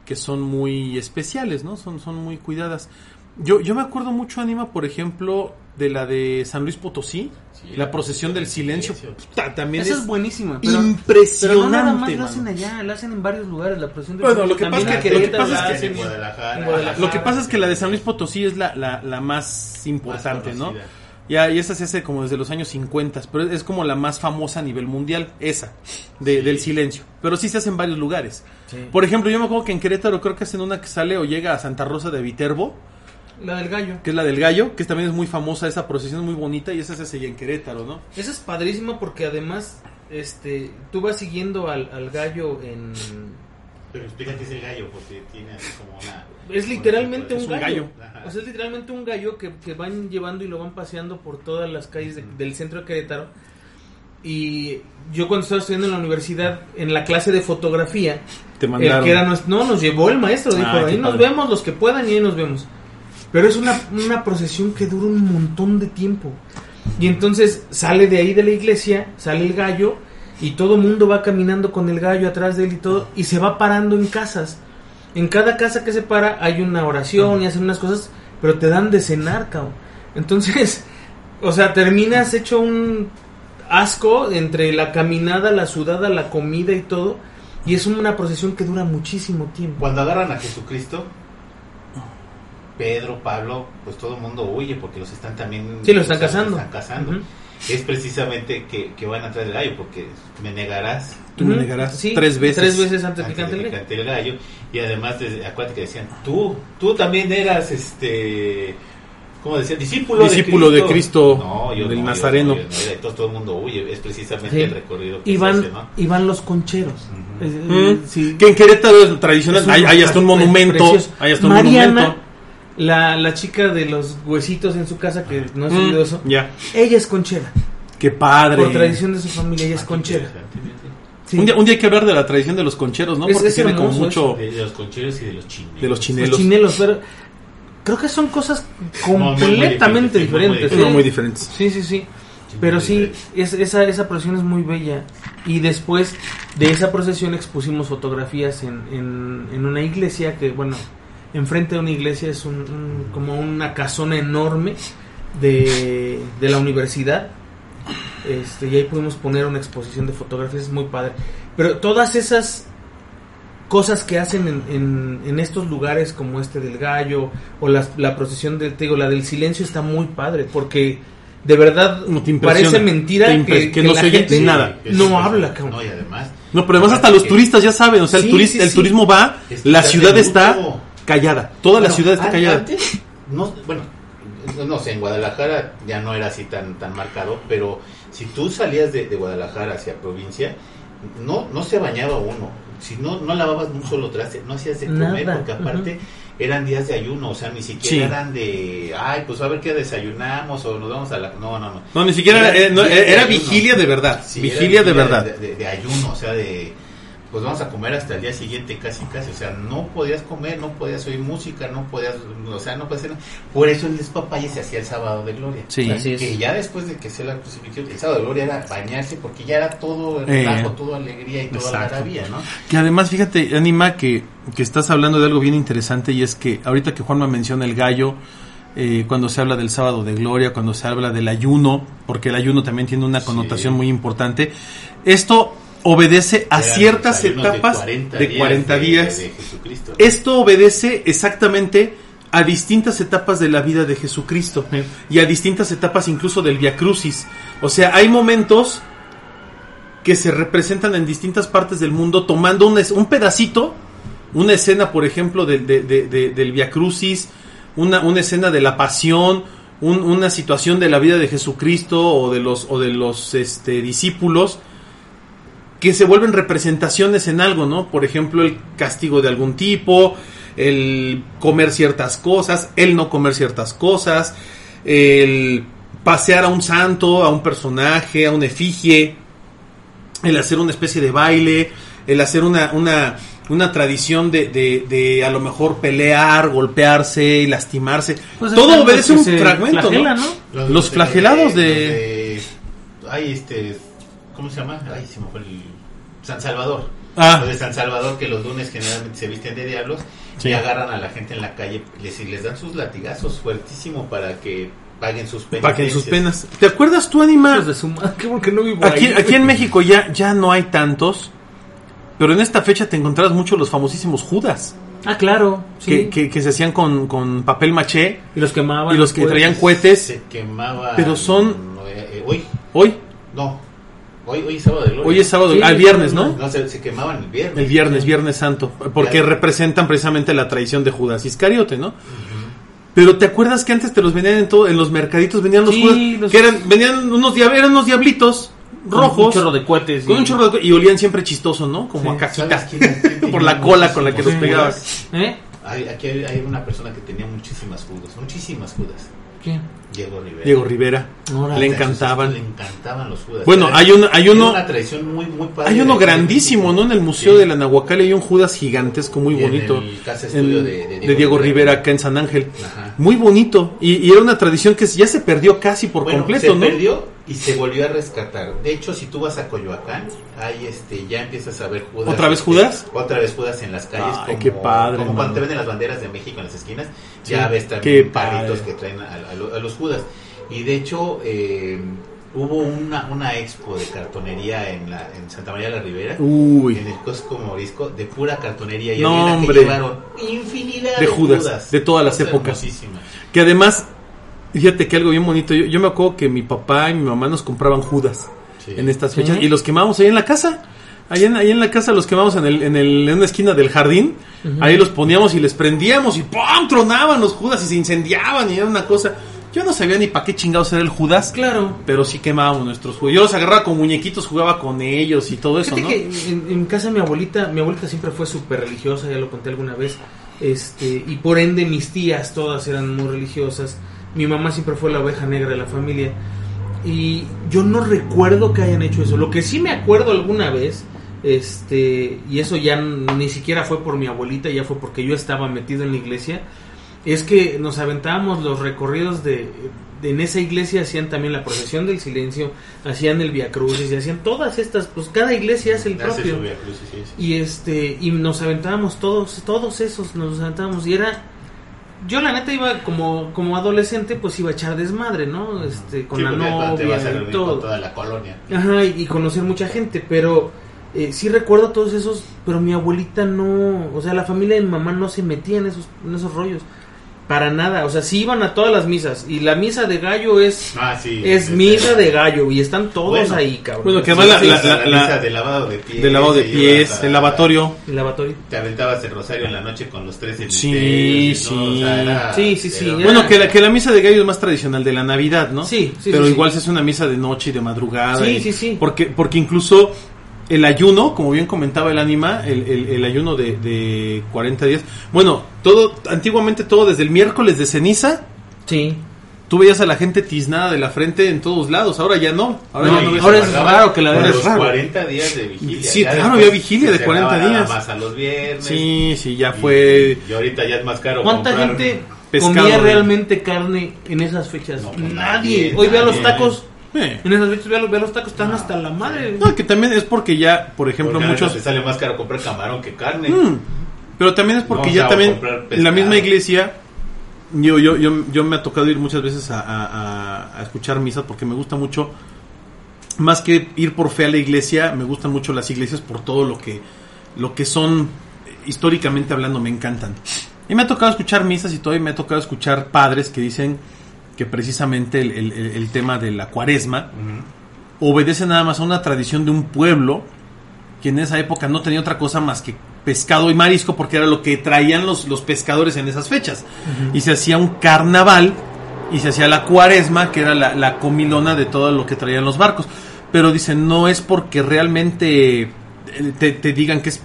que son muy especiales, ¿no? Son, son muy cuidadas. Yo, yo me acuerdo mucho, Anima, por ejemplo, de la de San Luis Potosí, Sí, la procesión del silencio. Puta, también Esa es, es buenísima. Pero, impresionante. pero no nada más la mano. hacen allá, la hacen en varios lugares, la procesión del Bueno, lo que pasa que- lo que pasa es que en Guadalajara, en Guadalajara. Lo que pasa es que la de San Luis Potosí es la, la, la más importante, Más ¿no? Ya, y esa se hace como desde los años 50, pero es como la más famosa a nivel mundial, esa, de, Sí. del silencio. Pero sí se hace en varios lugares. Sí. Por ejemplo, yo me acuerdo que en Querétaro creo que hacen una que sale o llega a Santa Rosa de Viterbo, La del gallo. que es la del gallo, que también es muy famosa, esa procesión es muy bonita y esa se hace allá en Querétaro, ¿no? Esa es padrísima porque además este tú vas siguiendo al, al gallo en... Pero explica qué es el gallo, porque tiene así como una... Es literalmente Es un un gallo. O sea, es literalmente un gallo que, que van llevando y lo van paseando por todas las calles de- del centro de Querétaro. Y yo cuando estaba estudiando en la universidad, en la clase de fotografía, Te el que era nuestro, no, nos llevó el maestro, dijo, Ah, qué ahí nos padre. vemos los que puedan y ahí nos vemos. Pero es una, una procesión que dura un montón de tiempo. Y entonces sale de ahí de la iglesia, sale el gallo y todo el mundo va caminando con el gallo atrás de él y todo y se va parando en casas. En cada casa que se para hay una oración y hacen unas cosas, pero te dan de cenar, cabrón. Entonces, o sea, terminas hecho un asco entre la caminada, la sudada, la comida y todo. Y es una procesión que dura muchísimo tiempo. Cuando agarran a Jesucristo, Pedro, Pablo, pues todo el mundo huye porque los están también... Sí, los están o sea, cazando. están cazando. Ujú. Es precisamente que, que van atrás del gallo, porque me negarás Tú me negarás Sí, tres veces. Tres veces antes, de el que el gallo. Y además, de- acuérdate que decían, tú, tú también eras, este... ¿Cómo decía? Discípulo, Discípulo de Cristo, No, yo del no, Nazareno. yo no todo el mundo huye. Es precisamente Sí. el recorrido que Y se van, hace, ¿no? y van los concheros. Eh, eh, Mm. sí. Que en Querétaro es tradicional, Es un hay, hay hasta un monumento, hay hasta un Mariana, monumento. La, la chica de los huesitos en su casa, que no es Mm, eso, ya, ella es conchera. qué padre. Por tradición de su familia, ella es Ah, conchera. Sí. Un, día, un día hay que hablar de la tradición de los concheros, ¿no? Es- Porque es tiene como mucho De, los concheros y de los chinelos. de los Los chinelos. chinelos, pero creo que son cosas muy completamente diferentes, muy No, ¿eh? muy diferentes. Sí, sí, sí. Pero sí, es, esa, esa procesión es muy bella. Y después de esa procesión expusimos fotografías en, en, en una iglesia que, bueno, enfrente de una iglesia es un, un- como una casona enorme de, de la universidad. Este, y ahí pudimos poner una exposición de fotografías, es muy padre. Pero todas esas cosas que hacen en, en, en estos lugares como este del gallo o la, la procesión del te digo, la del silencio está muy padre porque de verdad No te parece mentira Te que, que que no la se oye gente nada. no habla cabrón. No, y además. No, pero además hasta los que- turistas ya saben, o sea, el, sí, el sí. turismo va, la ciudad está callada, toda la ciudad está callada. Antes, no, bueno, no sé, en Guadalajara ya no era así tan, tan marcado, pero si tú salías de, de Guadalajara hacia provincia, no, no se bañaba uno. Si no, no lavabas un solo traste, no hacías de comer, Nada, porque aparte eran días de ayuno, o sea, ni siquiera Sí. eran de, ay, pues a ver qué desayunamos o nos vamos a la... No, no, no. No, ni siquiera Era era, eh, no, era vigilia de verdad, Sí, vigilia de verdad. De, de- de ayuno, o sea, de pues vamos a comer hasta el día siguiente casi casi, o sea, no podías comer, no podías oír música, no podías, o sea, no podías hacer nada. Por eso el despapalle se hacía el sábado de gloria. Sí. Así es. Que ya después de que se la crucifixión, el sábado de gloria era bañarse porque ya era todo Eh, relajo, todo alegría y toda la algarabía, ¿no? Que además, fíjate, Anima, que, que estás hablando de algo bien interesante y es que ahorita que Juanma menciona el gallo, eh, cuando se habla del sábado de gloria, cuando se habla del ayuno, porque el ayuno también tiene una Sí. connotación muy importante, esto obedece a Eran ciertas etapas de 40 días. de, de Jesucristo. Esto obedece exactamente a distintas etapas de la vida de Jesucristo y a distintas etapas incluso del Via Crucis. O sea, hay momentos que se representan en distintas partes del mundo tomando un, un pedacito, una escena, por ejemplo, del- de, de- de- del Via Crucis, una, una escena de la pasión, un- una situación de la vida de Jesucristo o de los, o de los este, discípulos que se vuelven representaciones en algo, ¿no? Por ejemplo, el castigo de algún tipo, el comer ciertas cosas, el no comer ciertas cosas, el pasear a un santo, a un personaje, a una efigie, el hacer una especie de baile, el hacer una, una, una tradición de, de, de a lo mejor pelear, golpearse y lastimarse. Pues Todo obedece los un fragmento, ¿no? Los flagelados de- Ay, este... ¿Cómo se llama? Ay, se me fue el... San Salvador. Ah. Los de San Salvador que los lunes generalmente se visten de diablos Sí. y agarran a la gente en la calle les, y les dan sus latigazos fuertísimo para que paguen sus penas. Para que en sus penas. ¿Te acuerdas tú, Anima? De su madre, qué bueno que no vivo Aquí, ahí, aquí en. México ya, ya no hay tantos, pero en esta fecha te encontrabas mucho los famosísimos Judas, Ah, claro. sí. que, que, que se hacían con, con papel maché y los quemaban. y los que traían cohetes. Se quemaba... Pero son- eh, eh, hoy, Hoy, no. Hoy, hoy es sábado de gloria. hoy es sábado, Sí, al viernes, ¿no? No, se, se quemaban el viernes. El viernes, viernes santo, porque Ya. representan precisamente la traición de Judas Iscariote, ¿no? Pero te acuerdas que antes te los vendían en todo, en los mercaditos venían los Sí, Judas, los- que eran, venían unos, eran unos diablitos Con rojos, Un chorro de cohetes. con y- un chorro de, y olían siempre chistoso, ¿no? Como Sí. a caquita, ¿Sabes quién- quién por la cola con la que los pegabas. ¿Eh? Hay, aquí hay, hay una persona que tenía muchísimas judas, muchísimas judas. ¿Quién? Diego Rivera. Diego Rivera, Órale. le encantaban. Le encantaban los judas. Bueno, hay uno- hay uno- una tradición muy, muy padre Hay uno grandísimo, ¿no? En el Museo Sí. de la Nahuacalli hay un Judas gigantesco muy Y en bonito. el casa estudio En- de- de de, Diego, Rivera. Rivera. acá en San Ángel. Ajá. Muy bonito. Y, y era una tradición que ya se perdió casi por Bueno, completo, se ¿no? perdió y se volvió a rescatar. De hecho, si tú vas a Coyoacán, ahí este, ya empiezas a ver Judas. ¿Otra vez este, Judas? Otra vez Judas en las calles. Ay, como, qué padre, Como cuando te venden las banderas de México en las esquinas, Sí, ya ves también palitos que traen a, a los Judas. Y de hecho, eh, hubo una, una expo de cartonería en, la, en Santa María de la Ribera. Uy. En el Costco Morisco, de pura cartonería. Y No, que hombre. llevaron infinidad De de, Judas, de todas las épocas. Que además, fíjate que algo bien bonito. Yo, yo me acuerdo que mi papá y mi mamá nos compraban Judas Sí. en estas Sí. fechas y los quemábamos ahí en la casa. Ahí en, ahí en la casa los quemamos en, el, en, el, en una esquina del jardín. Ahí los poníamos y les prendíamos y ¡pum! tronaban los Judas y se incendiaban y era una cosa. Yo no sabía ni para qué chingados era el Judas. Claro. Pero sí quemábamos nuestros Judas. Yo los agarraba con muñequitos, jugaba con ellos y todo eso, ¿no? que en, en casa de mi abuelita, mi abuelita siempre fue súper religiosa, ya lo conté alguna vez, este, y por ende mis tías todas eran muy religiosas, mi mamá siempre fue la oveja negra de la familia, y yo no recuerdo que hayan hecho eso, lo que sí me acuerdo alguna vez, este, y eso ya ni siquiera fue por mi abuelita, ya fue porque yo estaba metido en la iglesia, es que nos aventábamos los recorridos de, de- en esa iglesia hacían también la procesión del silencio, hacían el Via Crucis y hacían todas estas, pues cada iglesia hace el Hace propio. su Via Crucis, sí, sí. Y este y nos aventábamos todos todos esos nos aventábamos y era yo la neta iba como como adolescente pues iba a echar desmadre, ¿no? Este con Sí, la porque cuando te novia vas a y todo. con toda la colonia. Ajá, y, y conocer mucha gente, pero eh, sí recuerdo todos esos, pero mi abuelita no, o sea, la familia de mi mamá no se metía en esos, en esos rollos. Para nada, o sea, sí iban a todas las misas. Y la misa de gallo es, Ah, sí. es misa de gallo. Y están todos Bueno. ahí, cabrón. Bueno, que sí, además sí, la- la- la la- misa de lavado de pies. De lavado de pies, el lavatorio. El lavatorio. Te aventabas el rosario en la noche con los tres Sí, sí. O sea, era- Sí, sí, sí, era- Bueno, que la, que la misa de gallo es más tradicional de la Navidad, ¿no? Sí, sí, Pero sí, igual sí. se hace una misa de noche y de madrugada. Sí, y- sí, sí. Porque, porque incluso el ayuno, como bien comentaba el ánima, el, el- el ayuno de, de 40 días. Bueno, todo, antiguamente todo desde el miércoles de ceniza, Sí. tú veías a la gente tiznada de la frente en todos lados. Ahora ya no. Ahora, No, ya no y ves ahora es raro que la veas, los raro. 40 días de vigilia. Sí, Ya claro, había vigilia de 40 cerraba nada días. más a los viernes. Sí, sí, ya Y- fue... Y, ahorita ya es más caro. ¿Cuánta comprar- gente pescado, comía ¿no? realmente carne en esas fechas? pues No, nadie. nadie, Hoy ve a los nadie. tacos. Eh. En esas fechas ve los, ve a los tacos, están hasta la madre. No, que también es porque ya, por ejemplo, Porque muchos... te sale más caro comprar camarón que carne. Mm, Pero también es porque No, o ya sea, también en la misma iglesia yo, yo, yo, yo me ha tocado ir muchas veces a, a- a- a escuchar misas porque me gusta mucho, más que ir por fe a la iglesia, me gustan mucho las iglesias por todo lo que, lo que son, eh, históricamente hablando, me encantan. Y me ha tocado escuchar misas y todo, y me ha tocado escuchar padres que dicen que precisamente el, el- el- el tema de la cuaresma obedece nada más a una tradición de un pueblo que en esa época no tenía otra cosa más que pescado y marisco porque era lo que traían los, los pescadores en esas fechas. Y se hacía un carnaval y se hacía la cuaresma, que era la, la comilona de todo lo que traían los barcos. Pero dicen, no es porque realmente eh, te, te digan que es...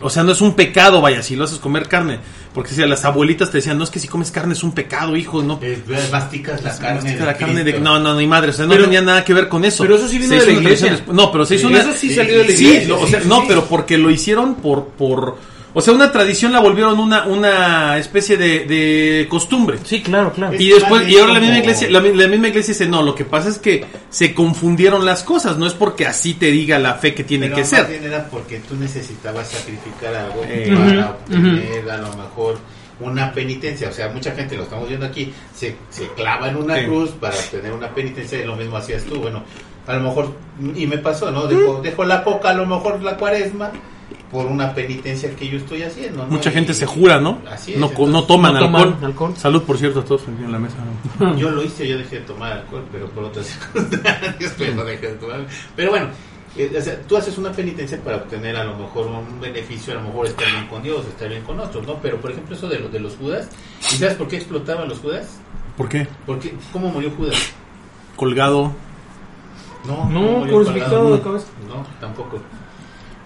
O sea, no es un pecado, vaya, si lo haces comer carne. Porque si las abuelitas te decían, no es que si comes carne es un pecado, hijo, no. Eh, masticas la carne. Mastica de la carne de... No, no, ni madre, o sea, no Pero- tenía nada que ver con eso. pero eso sí vino Se de la iglesia. después. No, pero se hizo Sí, una... eso sí sí, salió de la sí, Sí, iglesia. lo- o sí, sea, sí, no, sí. pero porque lo hicieron por, por, o sea, una tradición la volvieron una, una especie de, de costumbre. Sí, claro, claro. Y después, y ahora la misma como- iglesia, la, la misma iglesia dice, no, lo que pasa es que se confundieron las cosas, no es porque así te diga la fe que tiene Pero que más ser. bien era porque tú necesitabas sacrificar algo Eh. para Ujú, obtener a lo mejor una penitencia. O sea, mucha gente lo estamos viendo aquí, se, se clava en una Sí. cruz para obtener una penitencia y lo mismo hacías tú. Bueno, a lo mejor, y me pasó, ¿no? Dejo, dejo la coca, a lo mejor la cuaresma, por una penitencia que yo estoy haciendo. ¿no? Mucha Y- gente se jura, ¿no? Así es, no, entonces, no toman no alcohol. toman alcohol. Salud, por cierto, a todos aquí en la mesa. Yo lo hice, yo dejé de tomar alcohol, pero por otras circunstancias, pero no dejé de tomar. Pero bueno, eh, o sea, tú haces una penitencia para obtener a lo mejor un beneficio, a lo mejor estar bien con Dios, estar bien con otros, ¿no? Pero por ejemplo eso de, los de los Judas, ¿y sabes por qué explotaban los Judas? ¿Por qué? Porque, ¿Cómo murió Judas? Colgado. No, No, murió crucificado colgado. de cabeza. No, tampoco.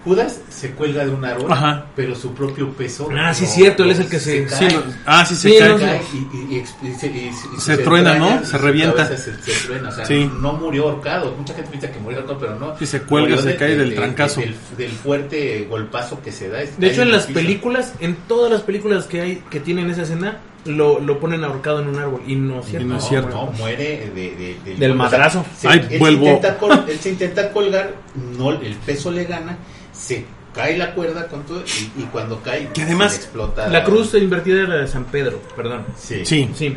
Judas se cuelga de un árbol, Ajá. pero su propio peso. Ah, sí, no- cierto, él es el que se- cae. Sí, no- ah, sí, se Sí, cae. no cae y, y- y se, Se truena, ¿no? Se revienta. Se, se truena, o sea, Sí. no murió ahorcado. Mucha gente piensa que murió ahorcado, pero no. Sí, se cuelga, se cae del trancazo. del, del fuerte golpazo que se da. De hecho, en las piso. películas, en todas las películas que hay que tienen esa escena, lo, lo ponen ahorcado en un árbol. Y no es cierto. Y no No, es cierto. no, muere de, de- del- Del o sea, madrazo. se- Ay, él, vuelvo. Se intenta col- él se intenta colgar, no, el peso le gana, se cae la cuerda con todo y, y cuando cae, Que además, explota. La cruz invertida era de San Pedro, perdón. Sí. Sí. Sí.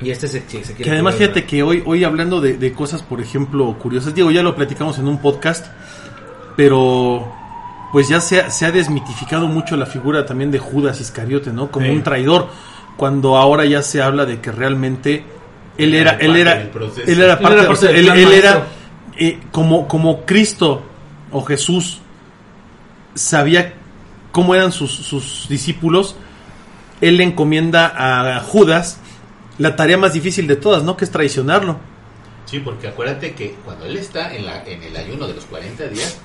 Y este se, se quiere Que además fíjate que hoy, hoy hablando de, de cosas, por ejemplo, curiosas, digo, ya lo platicamos en un podcast, pero pues ya se ha, se ha desmitificado mucho la figura también de Judas Iscariote, ¿no? Como Sí. un traidor, cuando ahora ya se habla de que realmente él era, él parte era, del proceso. él era Él parte, era sea, del él, él era eh, como, como Cristo o Jesús sabía cómo eran sus, sus discípulos, él le encomienda a Judas la tarea más difícil de todas, ¿no? Que es traicionarlo. Sí, porque acuérdate que cuando él está en, la, en el ayuno de los 40 días,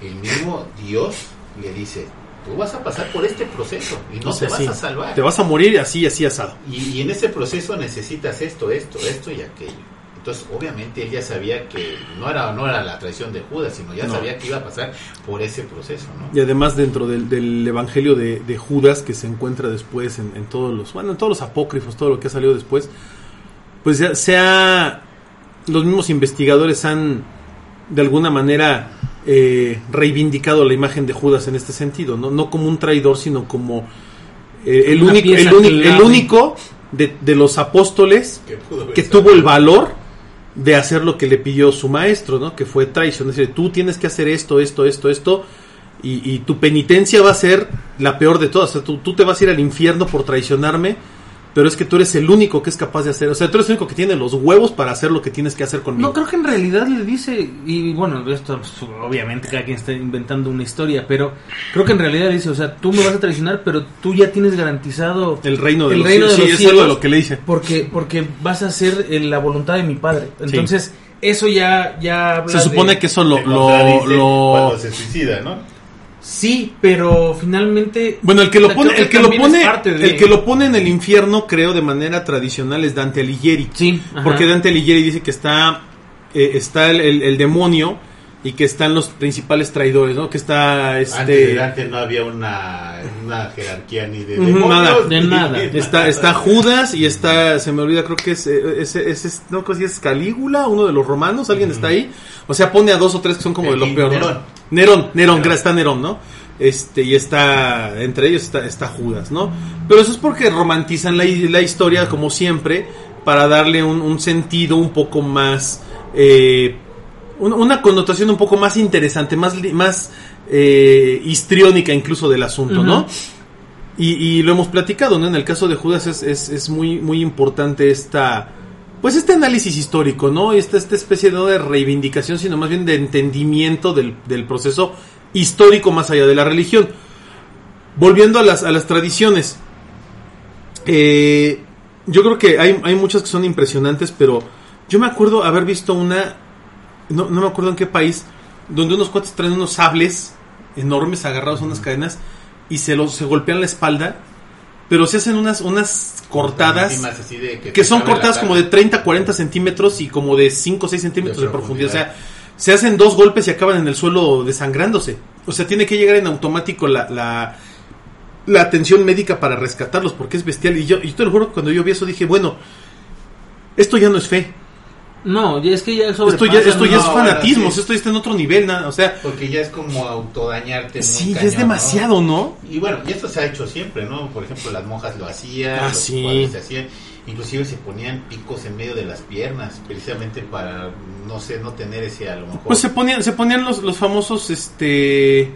el mismo Dios le dice, tú vas a pasar por este proceso y no O sea, te vas sí, a salvar. Te vas a morir así, así asado. Y, y en ese proceso necesitas esto, esto, esto y aquello. Entonces, obviamente, él ya sabía que no era, no era la traición de Judas, sino ya No. sabía que iba a pasar por ese proceso, ¿no? Y además dentro del, del evangelio de, de Judas que se encuentra después en, en todos los, bueno, en todos los apócrifos, todo lo que ha salido después, pues ya sea los mismos investigadores han de alguna manera eh, reivindicado la imagen de Judas en este sentido, no, no como un traidor, sino como eh, el, único, el, único de, de los apóstoles Que, tuvo el valor de hacer lo que le pidió su maestro, ¿no? Que fue traición. Es decir, tú tienes que hacer esto, esto, esto, esto, y, y tu penitencia va a ser la peor de todas. O sea, tú, tú te vas a ir al infierno por traicionarme, pero es que tú eres el único que es capaz de hacer. O sea, tú eres el único que tiene los huevos para hacer lo que tienes que hacer conmigo. No, creo que en realidad le dice, y bueno, esto pues, obviamente cada quien está inventando una historia, pero creo que en realidad le dice, o sea, tú me vas a traicionar, pero tú ya tienes garantizado el reino de el los reino de sí, los es cielos, algo de lo que le dice. porque porque vas a hacer eh, la voluntad de mi padre. Entonces, eso ya ya habla Se supone de- que eso lo- Cuando se suicida, ¿no? Sí, pero finalmente Bueno, el que lo pone, el que lo pone, parte de- el que lo pone en el infierno, creo, de manera tradicional es Dante Alighieri. Sí, ajá. Porque Dante Alighieri dice que está, eh, está el, el- el demonio y que están los principales traidores, ¿no? Que está Antes este de antes no había una, una jerarquía ni de demonios, nada, de ni nada. está, está Judas y está, se me olvida, creo que es, eh, es, es- es- no creo si es Calígula, uno de los romanos, alguien está ahí. O sea, pone a dos o tres que son como de lo Y peor. ¿no? Nerón. Nerón, Nerón, está Nerón, ¿no? Este, y está, entre ellos está, está Judas, ¿no? Pero eso es porque romantizan la, la historia, como siempre, para darle un, un sentido un poco más, eh, un- una connotación un poco más interesante, más, más eh, histriónica incluso del asunto, ¿no? Y lo hemos platicado, ¿no? En el caso de Judas es, es, es muy, muy importante esta, pues este análisis histórico, ¿no? Esta, esta especie no de reivindicación, sino más bien de entendimiento del, del proceso histórico más allá de la religión. Volviendo a las, a las tradiciones. Eh, yo creo que hay, hay muchas que son impresionantes, pero yo me acuerdo haber visto una, no, no me acuerdo en qué país, donde unos cuates traen unos sables enormes agarrados a unas cadenas y se los se golpean la espalda, pero se hacen unas, unas cortadas de que son cortadas como de 30, 40 centímetros y como de 5 o 6 centímetros de, De profundidad. O sea, se hacen dos golpes y acaban en el suelo desangrándose. O sea, tiene que llegar en automático la, la, la atención médica para rescatarlos porque es bestial. Y yo, y te lo juro que cuando yo vi eso dije, bueno, esto ya no es fe. No, ya es que ya Esto ya, sobrepasa, esto ya ¿no? es no, fanatismo. bueno, sí. Esto ya está en otro nivel. na- O sea, Porque ya es como autodañarte. sí, ya cañón, es ¿no? demasiado, ¿no? Y bueno, y esto se ha hecho siempre, ¿no? Por ejemplo, las monjas lo hacían, Ah, los sí. se hacían, inclusive se ponían picos en medio de las piernas, precisamente para, no sé, no tener ese a lo mejor. Pues se ponían, se ponían los, los famosos, este...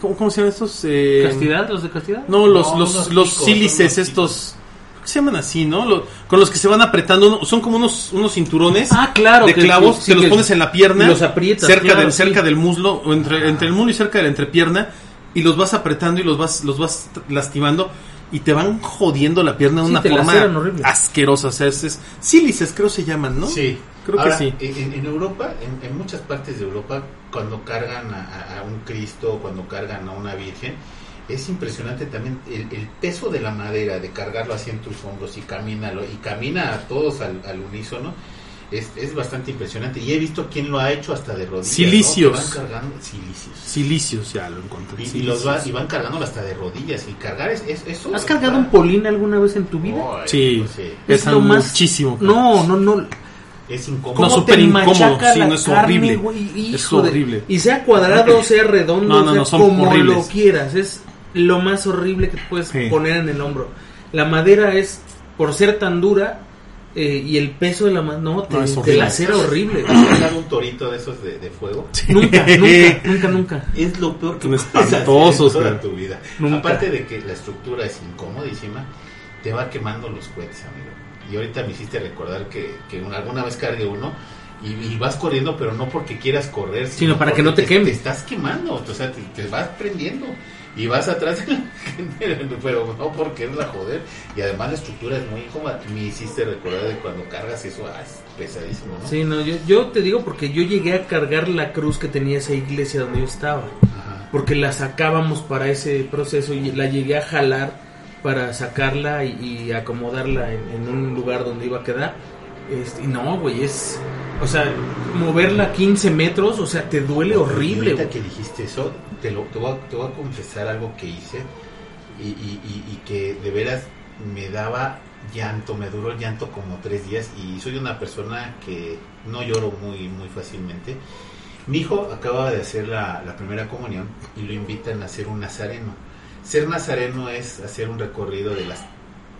¿Cómo, cómo se llaman estos? Eh, ¿Castidad? ¿Los de castidad? No, los, No, los, los picos, sílices estos... ¿Qué se llaman así, no? Lo- con los que se van apretando, son como unos, unos cinturones Ah, claro. de que- clavos, que- sí, te los que pones en la pierna, Los aprietas. cerca, claro, del, sí. cerca del muslo, o entre, entre el muslo y cerca de la entrepierna, y los vas apretando y los vas, los vas lastimando, y te van jodiendo la pierna de Sí, una forma asquerosa. O sea, es, es- sílices creo se llaman, ¿no? Sí, Creo que sí. En, en Europa, en, en muchas partes de Europa, cuando cargan a, a- a un Cristo, cuando cargan a una Virgen, es impresionante también el, el peso de la madera, de cargarlo así en tus hombros y camina, y camina a todos al, al unísono. Es, es bastante impresionante. Y he visto quién lo ha hecho hasta de rodillas. Silicios. Que van cargando, silicios. Silicios, ya lo encontré. Y, y los va- y van cargándolo hasta de rodillas. Y cargar es, es- eso. ¿Has cargado un polín alguna vez en tu vida? Sí, pues sí. pesan muchísimo. No, no, no. Es incómodo. No, ¿Cómo súper te incómodo, machaca sí, no, es carne, horrible. Es de- horrible. Y sea cuadrado, sea redondo, No, no, sea no, son como horribles. lo quieras. Es lo más horrible que te puedes Sí. poner en el hombro. La madera es, por ser tan dura, eh, y el peso de la madera, no, te, No, te horrible. lacera horrible. ¿Has un torito de esos de, de fuego? nunca, nunca, nunca, nunca. Es lo peor que espantosos, en toda tu vida. Nunca. Aparte de que la estructura es incomodísima, te va quemando los cohetes, amigo. Y ahorita me hiciste recordar que, que un- alguna vez cargué uno y, y vas corriendo, pero no porque quieras correr, Sino para que no te queme. Te estás quemando, o sea, te, te vas prendiendo. Y vas atrás, pero no porque es la joder. Y además la estructura es muy incómoda. Me hiciste recordar de cuando cargas eso, ah, es pesadísimo, ¿no? Sí, no, yo, yo te digo porque yo llegué a cargar la cruz que tenía esa iglesia donde yo estaba. Ajá. porque la sacábamos para ese proceso y la llegué a jalar para sacarla y, y acomodarla en, en un lugar donde iba a quedar Este, y no, güey, es. O sea, moverla 15 metros, o sea, te duele horrible, Ahorita que dijiste eso, te, lo, te, voy a, te voy a confesar algo que hice y, y- y- y que de veras me daba llanto, me duró el llanto como tres días y soy una persona que no lloro muy, muy fácilmente. Mi hijo acaba de hacer la, la primera comunión y lo invitan a hacer un nazareno. Ser nazareno es hacer un recorrido de las,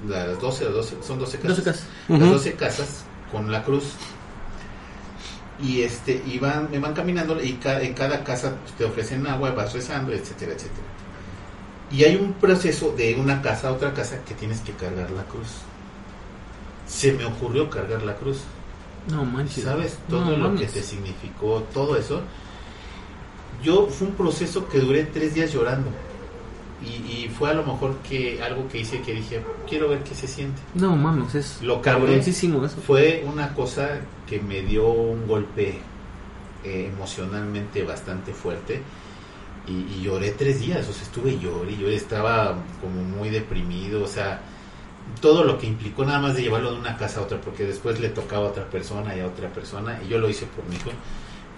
las 12, 12, son 12 casas. 12 casas. Las Ujú. 12 casas con la cruz y este y van, me van caminando y ca- en cada casa pues, te ofrecen agua, vas rezando, etcétera, etcétera. Y hay un proceso de una casa a otra casa que tienes que cargar la cruz. Se me ocurrió cargar la cruz. No manches. ¿Sabes? Todo No lo que te significó, todo eso. Yo fue un proceso que duré tres días llorando. Y, y fue a lo mejor que algo que hice que dije, quiero ver qué se siente. No mames, es Lo cabroncísimo eso. Fue una cosa que me dio un golpe eh, emocionalmente bastante fuerte y, y lloré tres días, o sea, estuve lloré y yo estaba como muy deprimido, o sea, todo lo que implicó nada más de llevarlo de una casa a otra, porque después le tocaba a otra persona y a otra persona, y yo lo hice por mi hijo,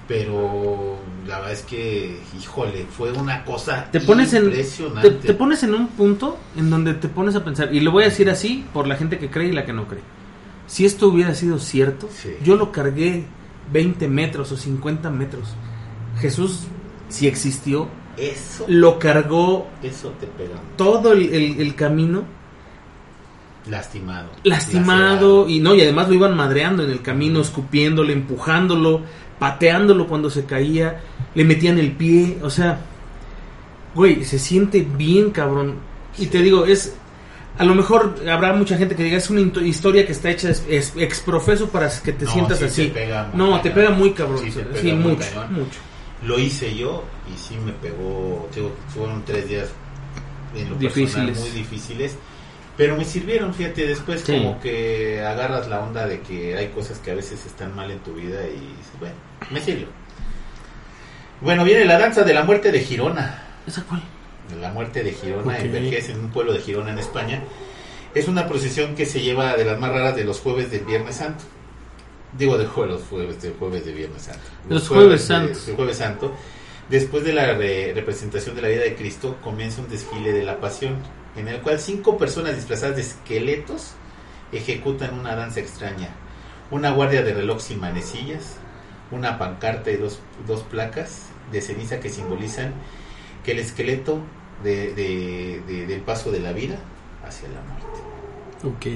pero la verdad es que, híjole, fue una cosa Te pones en impresionante. te, te pones en un punto en donde te pones a pensar y lo voy a decir así por la gente que cree y la que no cree. Si esto hubiera sido cierto, Sí. yo lo cargué 20 metros o 50 metros. Jesús, si existió, Eso, lo cargó eso te pega todo el, el- el camino lastimado. lastimado y no y además lo iban madreando en el camino, escupiéndole, empujándolo, pateándolo cuando se caía, le metían el pie, o sea, güey, se siente bien cabrón. Y te digo, es a lo mejor habrá mucha gente que diga es una historia que está hecha es, es exprofeso para que te No, sientas sí así. te pega muy no, te pega muy cabrón, Sí, sí, te pega muy mucho, cañón. mucho. Lo hice yo y sí me pegó, digo, fueron tres días en lo Difíciles. personal muy difíciles, pero me sirvieron, fíjate, después Sí. como que agarras la onda de que hay cosas que a veces están mal en tu vida y bueno, me sirvió. Bueno, viene la danza de la muerte de Girona. ¿Esa cuál? La muerte de Girona en Ok. Vergés, en un pueblo de Girona en España. Es una procesión que se lleva de las más raras de los jueves del Viernes Santo. Digo de jue- los jueves, de jueves de Viernes Santo. Los jueves de- jueves Santo. Después de la re- representación de la vida de Cristo, comienza un desfile de la pasión, en el cual cinco personas disfrazadas de esqueletos ejecutan una danza extraña. Una guardia de reloj y manecillas, una pancarta y dos, dos placas de ceniza que simbolizan que el esqueleto de, de- de- del paso de la vida hacia la muerte. Ok.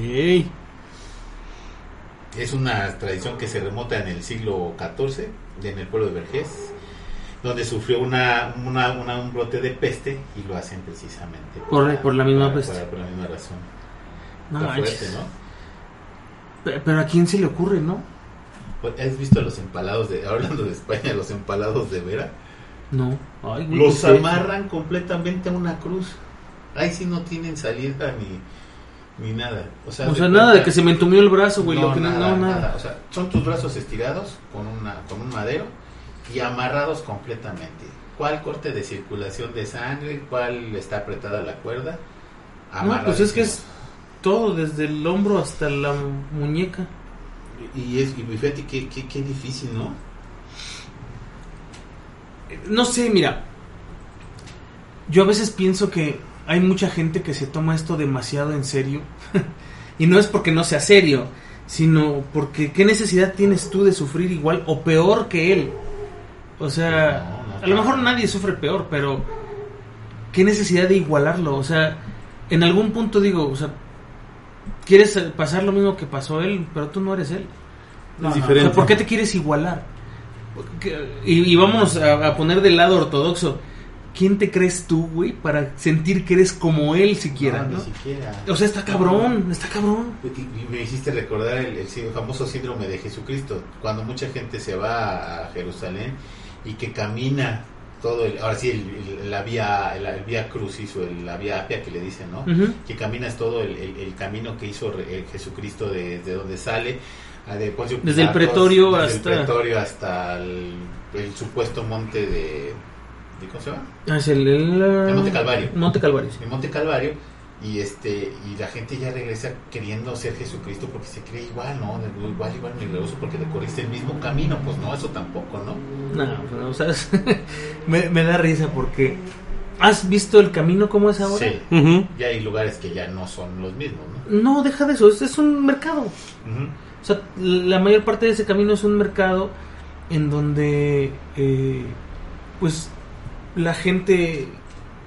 Es una tradición que se remota en el siglo XIV, en el pueblo de Vergés, donde sufrió una, una- una- un brote de peste y lo hacen precisamente Por- por la misma para- peste. para- por la misma razón. No fuerte, ¿no? Pe- Pero a quién se le ocurre, ¿no? Pues, ¿Has visto los empalados de, hablando de España, los empalados de Vera? No. Ay, güey, Los amarran completamente a una cruz. Ahí sí no tienen salida ni, ni nada. O sea, O sea, nada de que se me entumió el brazo, güey. no, lo que nada, no, nada. nada. O sea, son tus brazos estirados con, una, con un madero y amarrados completamente. ¿Cuál corte de circulación de sangre? ¿Cuál está apretada la cuerda? No, pues es que es todo, desde el hombro hasta la muñeca. Y, es, y fíjate qué, qué, qué difícil, ¿no? No sé, mira. Yo a veces pienso que hay mucha gente que se toma esto demasiado en serio. y no es porque no sea serio, sino porque qué necesidad tienes tú de sufrir igual o peor que él. O sea, No, no, a lo mejor nadie sufre peor, pero qué necesidad de igualarlo. O sea, en algún punto digo, o sea, quieres pasar lo mismo que pasó él, pero tú no eres él. No, es no, O diferente. sea, ¿por qué te quieres igualar? Y, y vámonos a, a poner del lado ortodoxo. ¿Quién te crees tú, güey, para sentir que eres como él siquiera, No, no? ni siquiera. O sea, está cabrón, está cabrón. Y, me hiciste recordar el, famoso síndrome de Jesucristo, cuando mucha gente se va a Jerusalén y que camina todo el, ahora sí, el, el- la vía, el, el vía crucis o el- la vía apia que le dicen, ¿no? Ujú. Que caminas todo el, el- el camino que hizo el Jesucristo de, de donde sale, de Poncio Desde el pretorio desde hasta- el pretorio hasta el, el supuesto monte de, de- ¿cómo se llama? Ah, Es el, el, El Monte Calvario. Monte Calvario, sí. En Monte Calvario y este y la gente ya regresa queriendo ser Jesucristo porque se cree igual, ¿no? Igual, igual milagroso porque recorriste el mismo camino, pues no, eso tampoco, ¿no? No, pues, no, ¿sabes? me, me da risa porque... ¿Has visto el camino como es ahora? Sí, ya hay lugares que ya no son los mismos, ¿no? No, deja de eso, es, es un mercado. O sea, la mayor parte de ese camino es un mercado en donde, eh, pues, la gente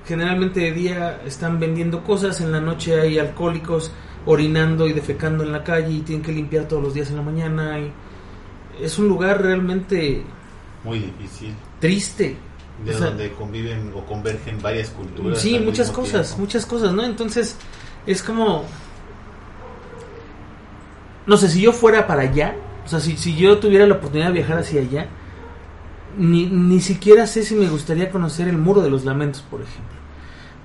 generalmente de día están vendiendo cosas, en la noche hay alcohólicos orinando y defecando en la calle y tienen que limpiar todos los días en la mañana. Y es un lugar realmente Muy difícil. triste. De O sea, donde conviven o convergen varias culturas. Sí, muchas cosas, tiempo. muchas cosas, ¿no? Entonces, es como... No sé, si yo fuera para allá, o sea, si, si yo tuviera la oportunidad de viajar hacia allá, ni, ni siquiera sé si me gustaría conocer el Muro de los Lamentos, por ejemplo.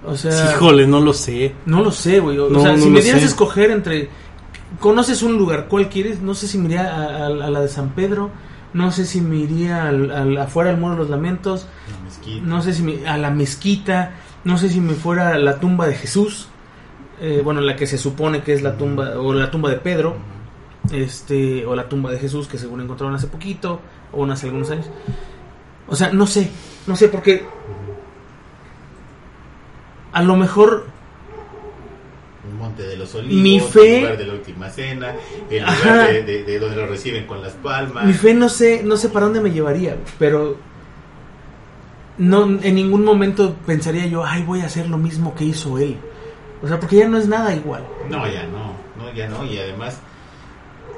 O sea, Híjole, no lo sé. no lo sé, güey. O No, sea, no si me dieras a escoger entre... ¿Conoces un lugar? ¿Cuál quieres? No sé si me iría a, a- a la de San Pedro, no sé si me iría al, al- afuera del Muro de los Lamentos, La mezquita. no sé si me, a la mezquita, no sé si me fuera a la tumba de Jesús, eh, bueno, la que se supone que es la tumba, o la tumba de Pedro, este, o la tumba de Jesús que según encontraron hace poquito, o hace algunos años. O sea, no sé, no sé, porque a lo mejor Un monte de los olivos, Mi fe- el lugar de la última cena, el Ajá. lugar de, de- de donde lo reciben con las palmas. mi fe no sé, no sé para dónde me llevaría, pero no en ningún momento pensaría yo, ay, voy a hacer lo mismo que hizo él. O sea, porque ya no es nada igual. No, ya no, no, ya no. Y además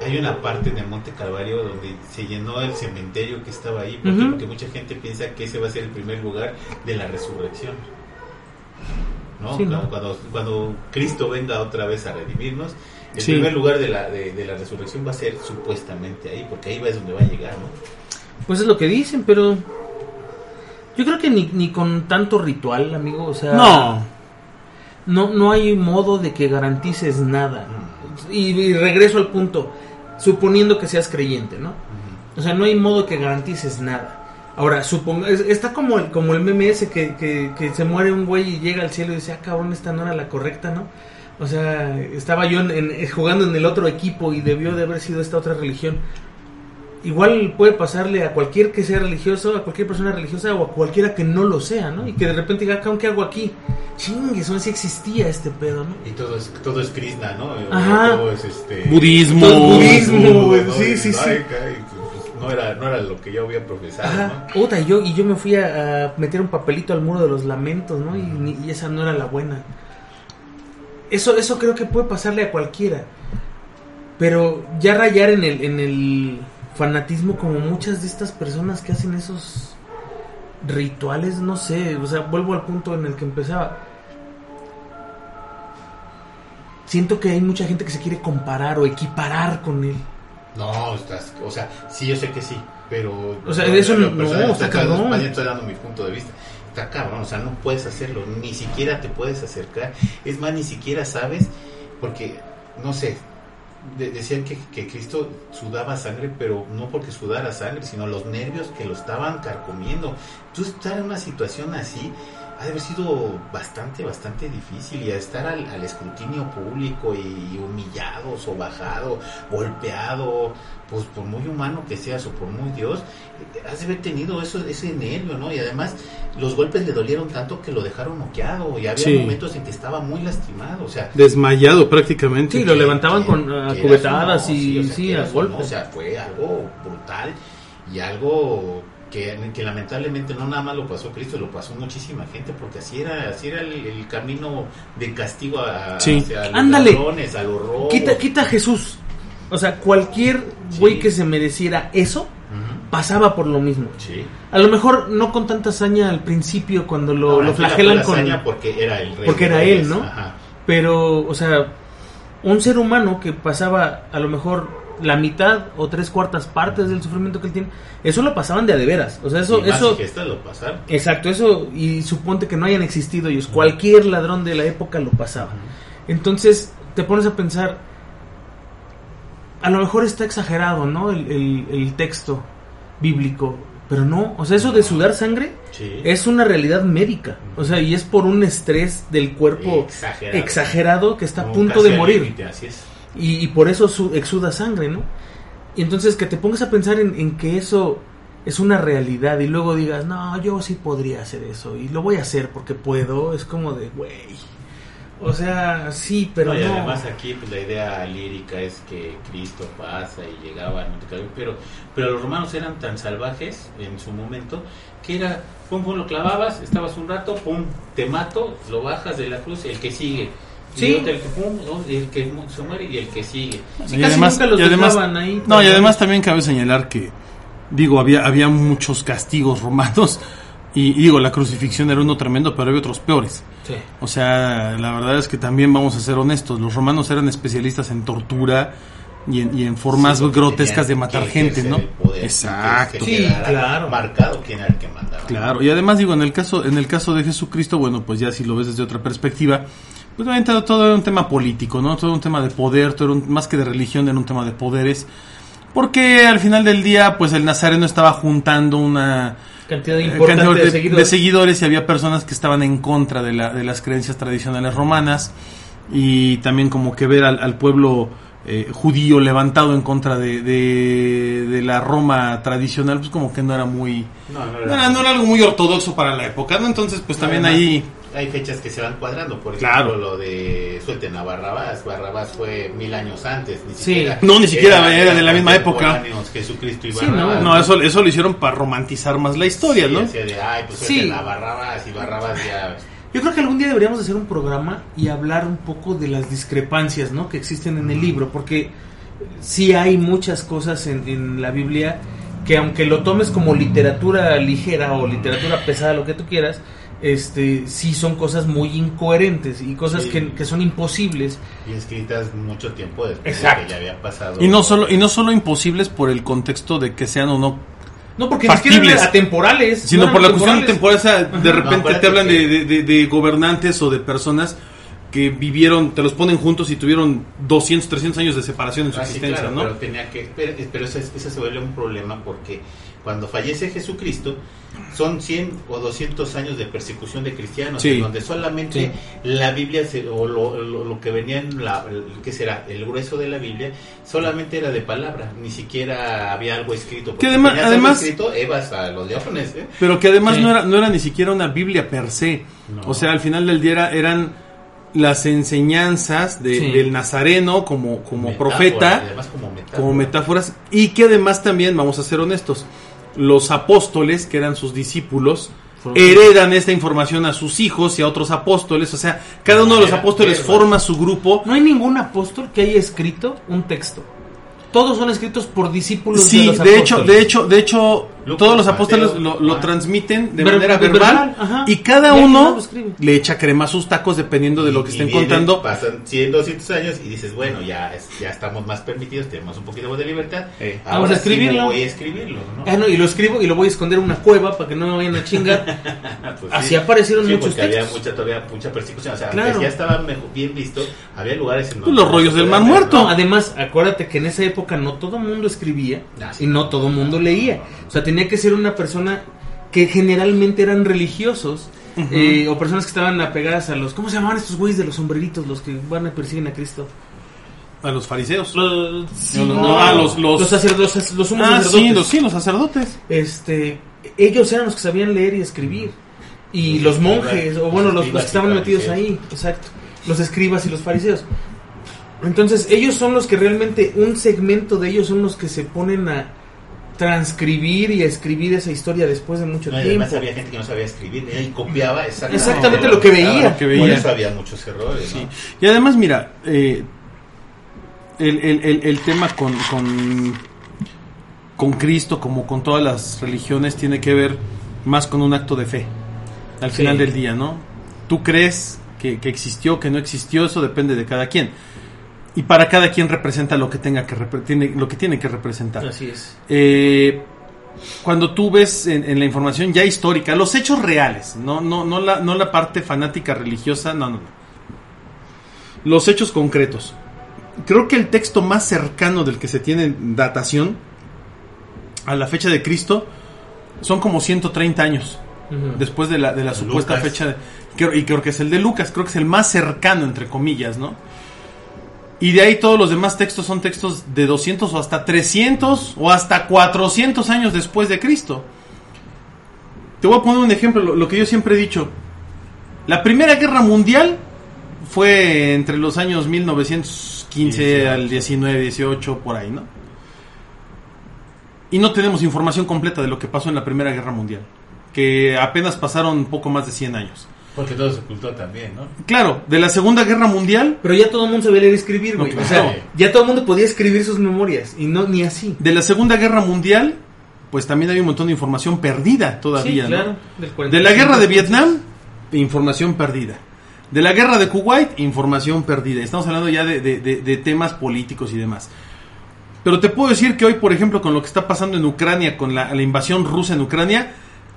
hay una parte en el Monte Calvario donde se llenó el cementerio que estaba ahí. ¿Por qué? Ujú. Porque mucha gente piensa que ese va a ser el primer lugar de la resurrección. ¿No? Sí, cuando, ¿no? cuando, cuando Cristo venga otra vez a redimirnos, el Sí. primer lugar de la, de, de la resurrección va a ser supuestamente ahí, porque ahí va es donde va a llegar, ¿no? Pues es lo que dicen, pero yo creo que ni, ni con tanto ritual, amigo, o sea, No. no, no hay modo de que garantices nada. Y, y regreso al punto, suponiendo que seas creyente, ¿no? O sea, no hay modo que garantices nada. Ahora, supongo, es- está como el, como el meme ese que, que, que se muere un güey y llega al cielo y dice, ah, cabrón, esta no era la correcta, ¿no? O sea, estaba yo en- en- jugando en el otro equipo y debió de haber sido esta otra religión. Igual puede pasarle a cualquier que sea religioso, a cualquier persona religiosa o a cualquiera que no lo sea, ¿no? Y que de repente diga, cabrón, ¿qué hago aquí? Chingue, eso sí existía este pedo, ¿no? Y todo es, todo es Krishna, ¿no? Ajá. Todo es este... Budismo. Todo budismo, güey, ¿no? sí, sí, sí. ay, caray, pues, no, era, no era lo que yo había profesado, Ajá. ¿no? Puta, y yo, y yo me fui a, a meter un papelito al muro de los lamentos, ¿no? Y, ni- y esa no era la buena. Eso, eso creo que puede pasarle a cualquiera. Pero ya rayar en el, en el fanatismo como muchas de estas personas que hacen esos rituales, no sé, o sea, vuelvo al punto en el que empezaba. Siento que hay mucha gente que se quiere comparar o equiparar con él. No, estás, o sea, sí, yo sé que sí, pero... O sea, eso no- pero, no, pero, está cabrón. estoy dando mi punto de vista. Está cabrón, o sea, no puedes hacerlo, ni siquiera te puedes acercar. Es más, ni siquiera sabes, porque, no sé, de- decían que, que Cristo sudaba sangre, pero no porque sudara sangre, sino los nervios que lo estaban carcomiendo. Tú estar en una situación así ha de haber sido bastante, bastante difícil y a estar al, al escrutinio público y, humillado, sobajado, golpeado, pues por muy humano que seas o por muy Dios, eh, has de haber tenido eso, ese nervio, ¿no? Y además los golpes le dolieron tanto que lo dejaron noqueado y había Sí. momentos en que estaba muy lastimado, o sea, Desmayado prácticamente. Sí, lo levantaban que- con que cubetadas y o sea, sí, a golpes. no, o sea, fue algo brutal y algo que, que lamentablemente no nada más lo pasó Cristo, lo pasó muchísima gente, porque así era, así era el, el camino de castigo a, Sí. hacia los Ándale. ladrones, a los robos. Quita, quita a Jesús. O sea, cualquier Sí. güey que se mereciera eso pasaba por lo mismo. Sí. A lo mejor no con tanta hazaña al principio cuando lo, No, lo la flagelan con... porque era el rey. porque era él. ¿no? Ajá. Pero, o sea, un ser humano que pasaba a lo mejor la mitad o tres cuartas partes del sufrimiento que él tiene, eso lo pasaban de a de veras. O sea, eso... Y más eso que lo pasaron. Exacto, eso, y suponte que no hayan existido ellos, cualquier ladrón de la época lo pasaba. Entonces te pones a pensar, a lo mejor está exagerado, ¿no? El, el- el texto bíblico, Pero no, o sea, eso de sudar sangre Sí. es una realidad médica. O sea, y es por un estrés del cuerpo Exagerado. exagerado que está a punto de morir. límite, así es. Y, y por eso su- exuda sangre, ¿no? Y entonces que te pongas a pensar en, en que eso es una realidad y luego digas, no, yo sí podría hacer eso y lo voy a hacer porque puedo, es como de, güey. O sea, sí, pero No, no. y además aquí pues, la idea lírica es que Cristo pasa y llegaba, ¿no? pero, pero los romanos eran tan salvajes en su momento que era, pum, pum, lo clavabas, estabas un rato, pum, te mato, lo bajas de la cruz, el que sigue. Sí. El que, pum, el que se muere y el que sigue. Sí, y casi además, nunca los y además- ahí. no, y además también cabe señalar que, digo, había, había muchos castigos romanos. Y, y digo, la crucifixión era uno tremendo, pero había otros peores. Sí. O sea, la verdad es que también vamos a ser honestos, los romanos eran especialistas en tortura y en, y en formas Sí, grotescas de matar gente, ¿no? poder, Exacto. que Sí, claro. Marcado quién era el que mandaba. Claro, y además digo, en el caso, en el caso de Jesucristo, bueno, pues ya si lo ves desde otra perspectiva, pues obviamente todo, era un tema político, ¿no? Todo un tema de poder, todo era un- más que de religión, era un tema de poderes. Porque al final del día, pues el Nazareno estaba juntando una Cantidad eh, importante cantidad de, seguidores. de seguidores y había personas que estaban en contra de, la, de las creencias tradicionales romanas y también como que ver al, al pueblo eh, judío levantado en contra de, la Roma tradicional, pues como que no era muy... No, no No era, no era algo muy ortodoxo para la época, ¿no? Entonces, pues también ahí... Hay fechas que se van cuadrando, por Claro. ejemplo, lo de suelten a Barrabás. Barrabás fue mil años antes, ni Sí. siquiera. No, ni siquiera era de la misma época. Jesucristo y Sí, Barrabás. No, eso, eso lo hicieron para romantizar más la historia, Sí, ¿no? de, ay, pues Sí. suelten a Barrabás y Barrabás ya. Yo creo que algún día deberíamos hacer un programa y hablar un poco de las discrepancias ¿no? que existen en el libro, porque sí hay muchas cosas en, en la Biblia que aunque lo tomes como literatura ligera o literatura pesada, lo que tú quieras, este sí son cosas muy incoherentes y cosas Sí. que, que son imposibles. Y escritas mucho tiempo después Exacto. de que ya había pasado. Y no solo y no solo imposibles por el contexto de que sean o no No, porque ni siquiera Factibles. eran atemporales. sino no por la cuestión temporal, o sea, de No, repente acuérdate te hablan que- de, de- de- gobernantes o de personas que vivieron, te los ponen juntos y tuvieron 200, 300 años de separación en su Ah, sí, existencia, claro, ¿no? Pero, tenía que, pero, pero eso, es- eso se vuelve un problema porque cuando fallece Jesucristo son 100 o 200 años de persecución de cristianos, Sí. en donde solamente Sí. la Biblia se- o lo, lo- lo que venía en la, ¿qué será? El grueso de la Biblia solamente era de palabra, ni siquiera había algo escrito. porque además- además- escrito, Evas a los diógenes, ¿eh? Pero que además Sí. no, era, no era ni siquiera una Biblia per se. No. O sea, al final del día era- eran las enseñanzas de- Sí. del Nazareno como, como Metáfora, profeta. y además como metáfora. como metáforas y que además también, vamos a ser honestos, los apóstoles, que eran sus discípulos, heredan esta información a sus hijos y a otros apóstoles, o sea, cada uno de los apóstoles forma su grupo. No hay ningún apóstol que haya escrito un texto. Todos son escritos por discípulos de Sí, los de hecho, de hecho, de hecho, Lucas, todos los Mateo, apóstoles lo, lo Juan. transmiten de Ver- manera verbal, verbal, y cada Y uno le echa crema a sus tacos dependiendo de lo que Y estén vienen, contando. Pasan 100, 200 años y dices, bueno, ya, es- ya estamos más permitidos, tenemos un poquito más de libertad. Eh, Ahora vamos a sí escribirlo. voy a escribirlo, ¿no? Ah, no, y lo escribo y lo voy a esconder en una cueva para que no me vayan a chingar. Pues Así aparecieron muchos porque había textos. mucha, todavía mucha persecución. O sea, Claro. ya estaba mejor- bien visto, había lugares en Pues los rollos del Mar Muerto. No, además, acuérdate que en esa época no todo mundo escribía Ah, sí. y no todo mundo leía. O sea, tenía que ser una persona que generalmente eran religiosos eh, o personas que estaban apegadas a los... ¿Cómo se llamaban estos güeyes de los sombreritos, los que van a persiguen a Cristo? A los fariseos. Los, sí, No, no, no, no, los- los- sacerdotes, los sumos Ah, sacerdotes. sí, los, sí, los sacerdotes. este ellos eran los que sabían leer y escribir y los monjes o bueno los, los que estaban metidos ahí exacto los escribas y los fariseos entonces ellos son los que realmente un segmento de ellos son los que se ponen a transcribir y escribir esa historia después de mucho No, y tiempo además había gente que no sabía escribir y copiaba exactamente, Exactamente lo que veía. Lo que Por veía. eso había muchos errores. Sí. ¿no? Y además, mira, eh, el, el- el- el tema con, con, con Cristo, como con todas las religiones, tiene que ver más con un acto de fe. Al Sí. final del día, ¿no? Tú crees que, que existió, que no existió, eso depende de cada quien. Y para cada quien representa lo que tenga que tiene, lo que tiene que representar. así es Eh, cuando tú ves en, en la información ya histórica, los hechos reales, no, no, no, la, no la parte fanática religiosa, no, no, no. Los hechos concretos. Creo que el texto más cercano del que se tiene datación a la fecha de Cristo son como 130 años después de la, de la supuesta Lucas. fecha. de- y creo que es el de Lucas, creo que es el más cercano, entre comillas, ¿no? Y de ahí todos los demás textos son textos de 200 o hasta 300 o hasta 400 años después de Cristo. Te voy a poner un ejemplo, lo, lo que yo siempre he dicho. La Primera Guerra Mundial fue entre los años 1915 al 19, 18, por ahí, ¿no? Y no tenemos información completa de lo que pasó en la Primera Guerra Mundial, que apenas pasaron poco más de 100 años. Porque todo se ocultó también, ¿no? Claro, de la Segunda Guerra Mundial, Pero ya todo el mundo sabía leer y escribir, No, güey. O sea, ya todo el mundo podía escribir sus memorias. Y no, ni así. de la Segunda Guerra Mundial, pues también hay un montón de información perdida todavía, sí, ¿no? claro. del De 45. la guerra de Vietnam, información perdida. De la guerra de Kuwait, información perdida. Estamos hablando ya de, de- de- de temas políticos y demás. Pero te puedo decir que hoy, por ejemplo, con lo que está pasando en Ucrania, con la, la invasión rusa en Ucrania,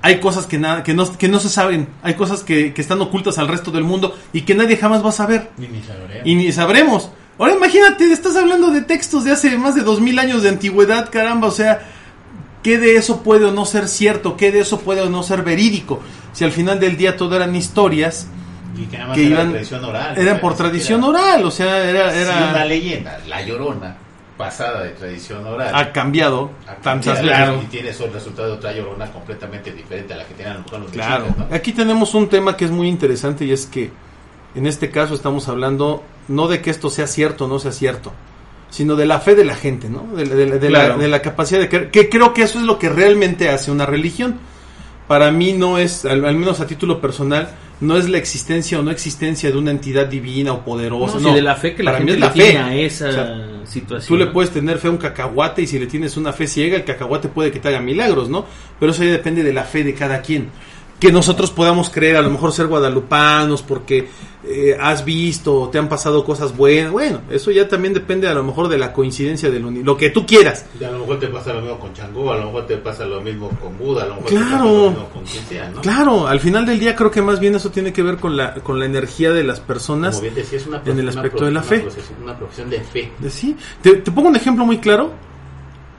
hay cosas que, nada, que, no, que no se saben. Hay cosas que, que están ocultas al resto del mundo y que nadie jamás va a saber. Ni ni sabremos. Y ni sabremos. Ahora imagínate, estás hablando de textos de hace más de dos mil años de antigüedad, caramba, o sea, ¿qué de eso puede o no ser cierto? ¿Qué de eso puede o no ser verídico? Si al final del día todo eran historias, Y que nada más que era iban- tradición oral. eran ¿no? por tradición oral, o sea, era, Si una era leyenda, la llorona, pasada de tradición oral. ha cambiado tantas veces. Y tiene el resultado de otra llorona completamente diferente a la que tenían los Claro, mexicas, ¿no? aquí tenemos un tema que es muy interesante y es que en este caso estamos hablando no de que esto sea cierto o no sea cierto, sino de la fe de la gente, ¿no? De, de- de la, de la capacidad de creer, que creo que eso es lo que realmente hace una religión. Para mí no es, al, al menos a título personal, no es la existencia o no existencia de una entidad divina o poderosa. No, de la fe que la para mí es le la tiene fe. a esa O sea, situación. Tú le puedes tener fe a un cacahuate y si le tienes una fe ciega, el cacahuate puede que te haga milagros, ¿no? Pero eso ya depende de la fe de cada quien. Que nosotros podamos creer, a lo mejor ser guadalupanos porque eh, has visto o te han pasado cosas buenas. Bueno, eso ya también depende a lo mejor de la coincidencia del lo que tú quieras. Y a lo mejor te pasa lo mismo con Changó, a lo mejor te pasa lo mismo con Buda, a lo mejor Claro. te pasa lo mismo con quien sea, ¿no? Claro, al final del día creo que más bien eso tiene que ver con la, con la energía de las personas. Como bien decía, es una en el aspecto de la fe. profesión- Una profesión de fe. Sí, te, te pongo un ejemplo muy claro.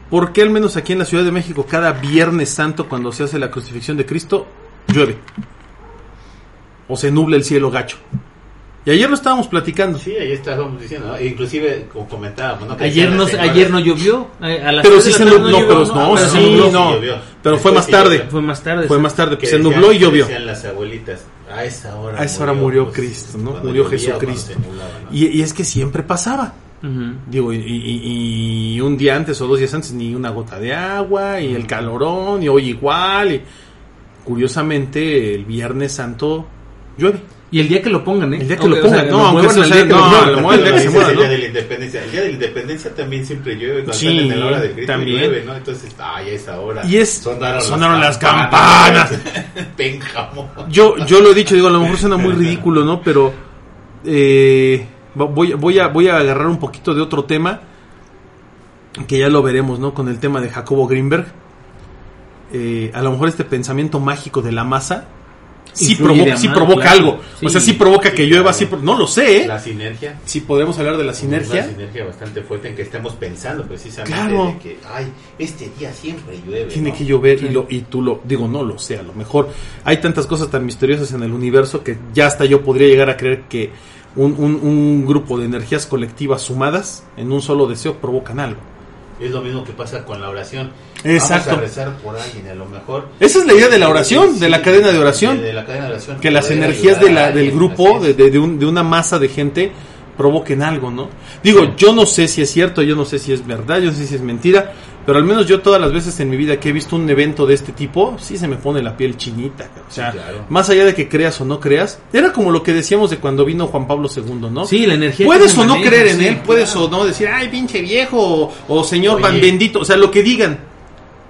¿Por qué al menos aquí en la Ciudad de México cada Viernes Santo cuando se hace la crucifixión de Cristo llueve? O se nubla el cielo gacho. Y ayer lo estábamos platicando. Sí, ahí estábamos diciendo, ¿no? Inclusive como comentábamos, ¿no? Que Ayer no, ayer no llovió. A las Pero sí se nubló, llovió, pero no, pero sí, se nubló. no. llovió. Pero fue más tarde. llovió. Fue más tarde. Fue más tarde, Que se decían- nubló y llovió. Decían las abuelitas, a esa hora A esa hora murió Cristo, ¿no? Murió llovía Jesucristo. nublaba, ¿no? Y, y es que siempre pasaba. Ujú. Digo, y, y- y un día antes o dos días antes ni una gota de agua, y el calorón, y hoy igual. Y curiosamente, el Viernes Santo llueve. Y el día que lo pongan, ¿eh? El día que lo o pongan, sea, no, aunque día que no, lo muevan el día que se muera, el de la independencia. El día de la independencia también siempre llueve. Cuando Sí, de la hora de grito también. llueve, ¿no? Entonces, ay, esa hora. Y es- sonaron las campanas. Pénjamo. Yo, yo lo he dicho, digo, a lo mejor suena muy ridículo, ¿no? Pero eh, voy, voy, a, voy a agarrar un poquito de otro tema, que ya lo veremos, ¿no? Con el tema de Jacobo Greenberg. Eh, a lo mejor este pensamiento mágico de la masa sí provoca, sí provoca claro. algo. O sea, Sí. sí provoca que Sí, llueva, claro. sí, pro- no lo sé, ¿eh? La sinergia. Si podemos hablar de la Una sinergia. sinergia bastante fuerte en que estemos pensando precisamente Claro. de que, ay, este día siempre llueve. Tiene ¿no? que llover y, lo, y tú lo, digo, no lo sé, a lo mejor hay tantas cosas tan misteriosas en el universo que ya hasta yo podría llegar a creer que un, un- un grupo de energías colectivas sumadas en un solo deseo provocan algo. Es lo mismo que pasa con la oración. Exacto. Vamos a rezar por alguien, a lo mejor. Esa es la idea de la oración, Sí, de la cadena de oración. de- de la cadena de oración. Que las energías de la, del grupo, de, de- de un- de una masa de gente, provoquen algo, ¿no? Digo, yo no sé si es cierto, yo no sé si es verdad, yo no sé si es mentira, pero al menos yo todas las veces en mi vida que he visto un evento de este tipo, sí se me pone la piel chinita. O sea, Sí, claro. más allá de que creas o no creas, era como lo que decíamos de cuando vino Juan Pablo II, ¿no? Sí, la energía. Puedes que o no creer en sí, él, puedes claro. o no decir, ay, pinche viejo, o, o señor Oye. van bendito, o sea, lo que digan.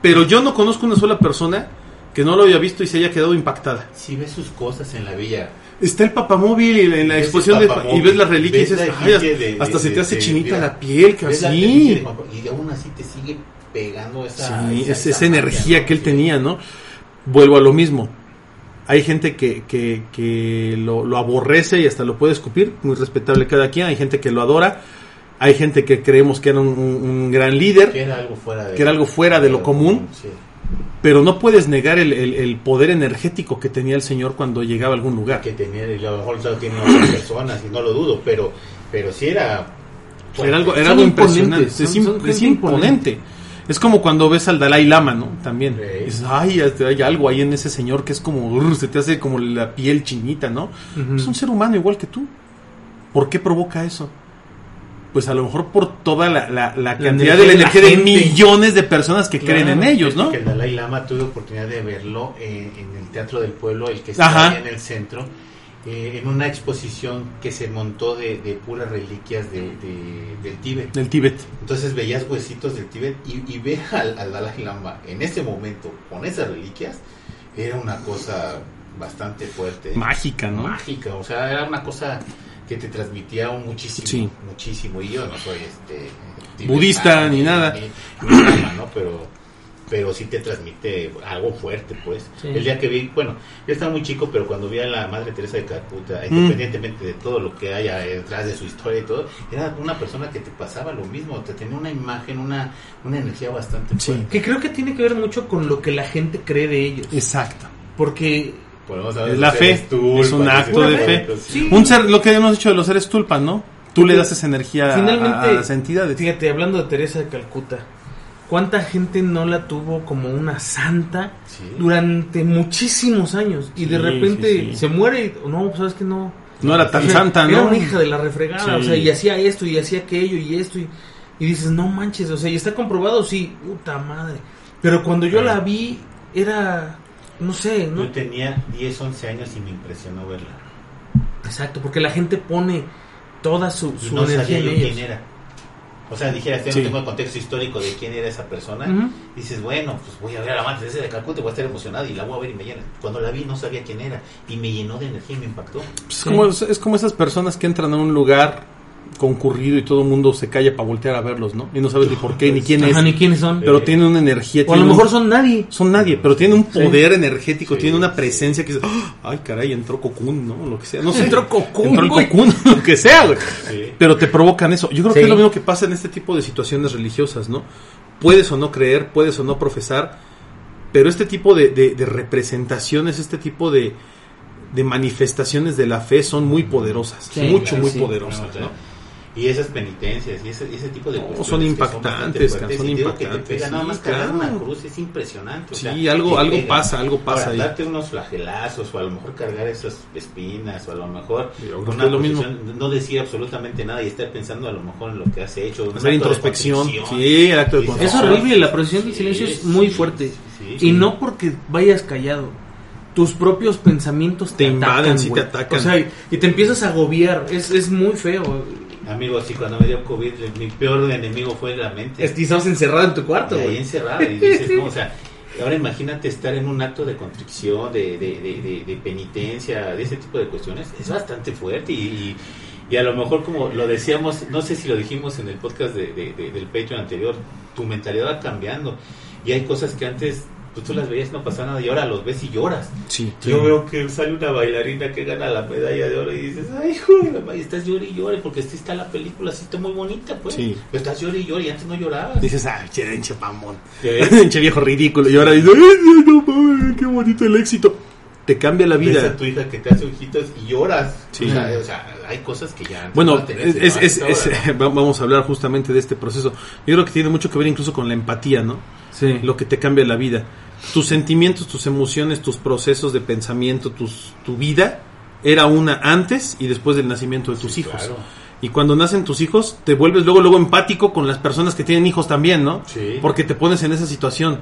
Pero yo no conozco una sola persona que no lo haya visto y se haya quedado impactada. Si ves sus cosas en la villa, Está el papamóvil y en la exposición de, y ves las reliquias y ves la dices, "Ay, efigie hasta, de- hasta de- se te hace chinita la piel, Pablo, y aún así te sigue pegando esa. Sí, esa- es esa esa energía que él tenía, ¿no? Vuelvo a lo mismo. Hay gente que, que, que lo, lo aborrece y hasta lo puede escupir, muy respetable cada quien. Hay gente que lo adora. Hay gente que creemos que era un, gran líder. Que era algo fuera de, Que era algo fuera de lo común. Sí. pero no puedes negar el, el- el poder energético que tenía el señor cuando llegaba a algún lugar. que tenía, y a lo mejor solo tiene otras personas, y no lo dudo, pero, pero sí era. Era algo, era algo impresionante. son- es, son es gente imponente. Es como cuando ves al Dalai Lama, ¿no? También. Sí. Dices, ay, hay algo ahí en ese señor que es como, "Urr", se te hace como la piel chinita, ¿no? Es un ser humano igual que tú. ¿Por qué provoca eso? Pues a lo mejor por toda la, la- la cantidad de la de la energía de millones de personas que Claro, creen en ellos, ¿no? Que el Dalai Lama tuve oportunidad de verlo en, en el Teatro del Pueblo, el que está Ajá. ahí en el centro, eh, en una exposición que se montó de, de puras reliquias de, de- del Tíbet. Del Tíbet. Entonces veías huesitos del Tíbet y, y ver al, al Dalai Lama en ese momento con esas reliquias era una cosa bastante fuerte. Mágica, ¿no? Mágica, o sea, era una cosa que te transmitía un muchísimo, Sí. muchísimo. Y yo no soy este Budista, ni nada. ni- ni nada, ¿no? Pero pero sí te transmite algo fuerte, pues. Sí. El día que vi, bueno, yo estaba muy chico, pero cuando vi a la Madre Teresa de Calcuta, Mm. independientemente de todo lo que haya detrás de su historia y todo, era una persona que te pasaba lo mismo, te tenía una imagen, una, una energía bastante Sí. fuerte. Que creo que tiene que ver mucho con lo que la gente cree de ellos. Exacto. Porque Podemos hablar Es de la fe, es un acto de fe. Sí. Un ser, lo que hemos dicho de los seres tulpas, ¿no? Tú le das esa energía a- finalmente, a, las entidades. fíjate, hablando de Teresa de Calcuta, ¿cuánta gente no la tuvo como una santa Sí. durante muchísimos años? Y de repente sí, sí. se muere y, no, pues, sabes que no. No era tan O sea, santa, ¿no? Era una hija de la refregada, Sí. o sea, y hacía esto, y hacía aquello, y esto, y, y dices, no manches, o sea, y está comprobado, sí, puta madre. Pero cuando yo la vi, era, no sé, ¿no? Yo tenía 10, 11 años y me impresionó verla. Exacto, porque la gente pone toda su, Y su no energía sabía en yo ellos. quién era. O sea, dijera, yo Sí. no tengo el contexto histórico de quién era esa persona. Dices, bueno, pues voy a ver a la madre Teresa de Calcuta, voy a estar emocionado y la voy a ver y me llena. Cuando la vi no sabía quién era y me llenó de energía y me impactó. Pues es, como, es como esas personas que entran a un lugar concurrido y todo el mundo se calla para voltear a verlos, ¿no? Y no sabes ni por qué, ni quién es. Ajá, ni quiénes son. Pero tienen una energía. o a lo un- mejor son nadie. son nadie, pero tienen un poder energético, Sí, tienen una sí. presencia que dice, "Ah, ay caray, entró Cocoon, ¿no? Lo que sea, no sé. Entró Cocoon, Entró el güey. Cocoon, lo que sea, güey. Sí. Pero te provocan eso. Yo creo Sí. que es lo mismo que pasa en este tipo de situaciones religiosas, ¿no? Puedes o no creer, puedes o no profesar, pero este tipo de, de- de representaciones, este tipo de, de manifestaciones de la fe son muy poderosas, Sí, mucho, claro, muy sí. poderosas, No, o sea, ¿no? Y esas penitencias y ese, ese tipo de No, son impactantes, son que te impactantes, nada más cargar claro. una cruz es impresionante. o Sí, sea, algo- algo pega. pasa, algo pasa Ahora, ahí. darte unos flagelazos o a lo mejor cargar esas espinas o a lo mejor una lo mismo. no decir absolutamente nada y estar pensando a lo mejor en lo que has hecho. Hacer introspección, sí, el acto de Es horrible, la procesión del Sí, silencio es muy sí, fuerte. sí, sí. Y no porque vayas callado. Tus propios pensamientos te, Te invaden, atacan, sí te atacan. O sea, y, y te empiezas a agobiar. Es, es muy feo. Amigos, sí, cuando me dio COVID, mi peor enemigo fue la mente. Estás encerrado en tu cuarto, Y ahí encerrado y dices, no, o sea, ahora imagínate estar en un acto de constricción, de, de, de, penitencia, de ese tipo de cuestiones, es bastante fuerte y, y, y a lo mejor como lo decíamos, no sé si lo dijimos en el podcast de, de- de- del Patreon anterior, tu mentalidad va cambiando y hay cosas que antes pues, tú las veías no pasaba nada y ahora los ves y lloras. Sí, Yo veo que sale una bailarina que gana la medalla de oro y dices, ay, hijo de la madre", y estás llorando y llore porque así está la película, así está muy bonita, pues. Sí. Pero estás llorando y llorando y antes no llorabas. Dices, ah, che, enche pamón. ¿Qué? Enche viejo ridículo. Y ahora dices, ay, no mames, qué bonito el éxito. Te cambia la Ves vida. a tu hija que te hace ojitos y lloras. Sí. O, sea, o sea, hay cosas que ya... Bueno, no es, es- ahora, es- ahora, ¿no? vamos a hablar justamente de este proceso. Yo creo que tiene mucho que ver incluso con la empatía, ¿no? Sí. Lo que te cambia la vida. Tus sentimientos, tus emociones, tus procesos de pensamiento, tus, tu vida era una antes y después del nacimiento de tus Sí, hijos. claro. Y cuando nacen tus hijos, te vuelves luego luego empático con las personas que tienen hijos también, ¿no? Sí. Porque te pones en esa situación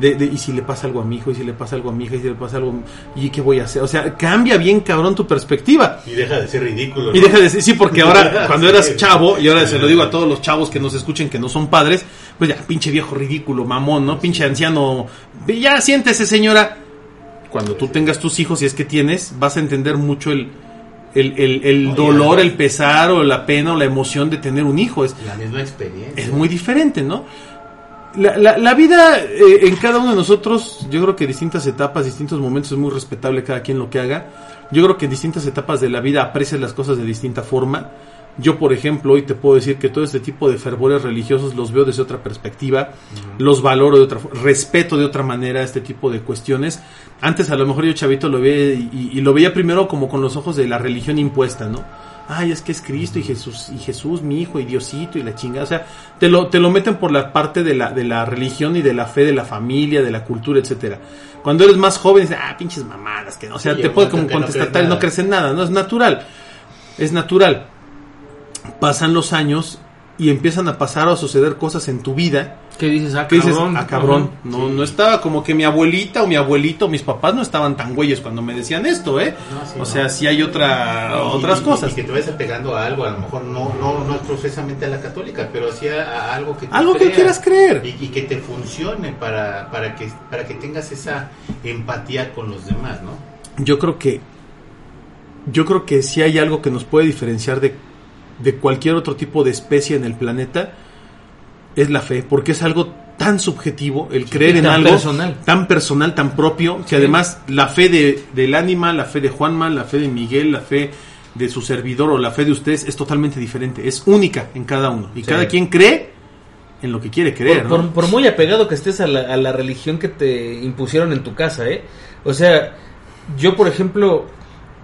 de, de, y si le pasa algo a mi hijo, y si le pasa algo a mi hija, y si le pasa algo, y qué voy a hacer. O sea, cambia bien cabrón tu perspectiva. Y deja de ser ridículo. Y ¿no? deja de ser, sí, porque ahora, cuando eras chavo, y ahora se lo digo a todos los chavos que nos escuchen que no son padres, pues ya, pinche viejo ridículo, mamón, ¿no? Pinche anciano, ya siéntese, señora. Cuando tú tengas tus hijos, si es que tienes, vas a entender mucho el, el, el, el dolor, el pesar, o la pena, o la emoción de tener un hijo. Es, La misma experiencia. es muy diferente, ¿no? La, la, la vida eh, en cada uno de nosotros, yo creo que distintas etapas, distintos momentos, es muy respetable cada quien lo que haga. Yo creo que en distintas etapas de la vida aprecias las cosas de distinta forma. Yo, por ejemplo, hoy te puedo decir que todo este tipo de fervores religiosos los veo desde otra perspectiva, los valoro de otra respeto de otra manera este tipo de cuestiones. Antes a lo mejor yo chavito lo veía y, y lo veía primero como con los ojos de la religión impuesta, ¿no? Ay, es que es Cristo y Jesús, y Jesús, mi hijo, y Diosito, y la chingada. O sea, te lo, te lo meten por la parte de la, de la religión y de la fe de la familia, de la cultura, etcétera. Cuando eres más joven, dices, ah, pinches mamadas, que no. O sea, Sí, te puede como no contestar crees y no crees en nada, ¿no? Es natural. Es natural. Pasan los años y empiezan a pasar o a suceder cosas en tu vida ¿Qué dices? Ah, que dices, cabrón. ah, cabrón, no, no estaba como que mi abuelita o mi abuelito, mis papás no estaban tan güeyes cuando me decían esto, ¿eh? No, sí, o no. sea, sí hay otra, Y- otras y- cosas. Y que te vayas apegando a algo, a lo mejor no, no, no a la católica, pero sí a, a algo que tú Algo que quieras creer. Y, y que te funcione para, para, que, para que tengas esa empatía con los demás, ¿no? Yo creo que, yo creo que si hay algo que nos puede diferenciar de, de cualquier otro tipo de especie en el planeta, es la fe, porque es algo tan subjetivo, el creer en tan algo personal. tan personal, tan propio, que Sí. además la fe de, del ánima, la fe de Juanma, la fe de Miguel, la fe de su servidor o la fe de ustedes es totalmente diferente, es única en cada uno. Y Sí. cada quien cree en lo que quiere creer. Por, ¿no? por- por muy apegado que estés a la, a la religión que te impusieron en tu casa, ¿eh? O sea, yo, por ejemplo,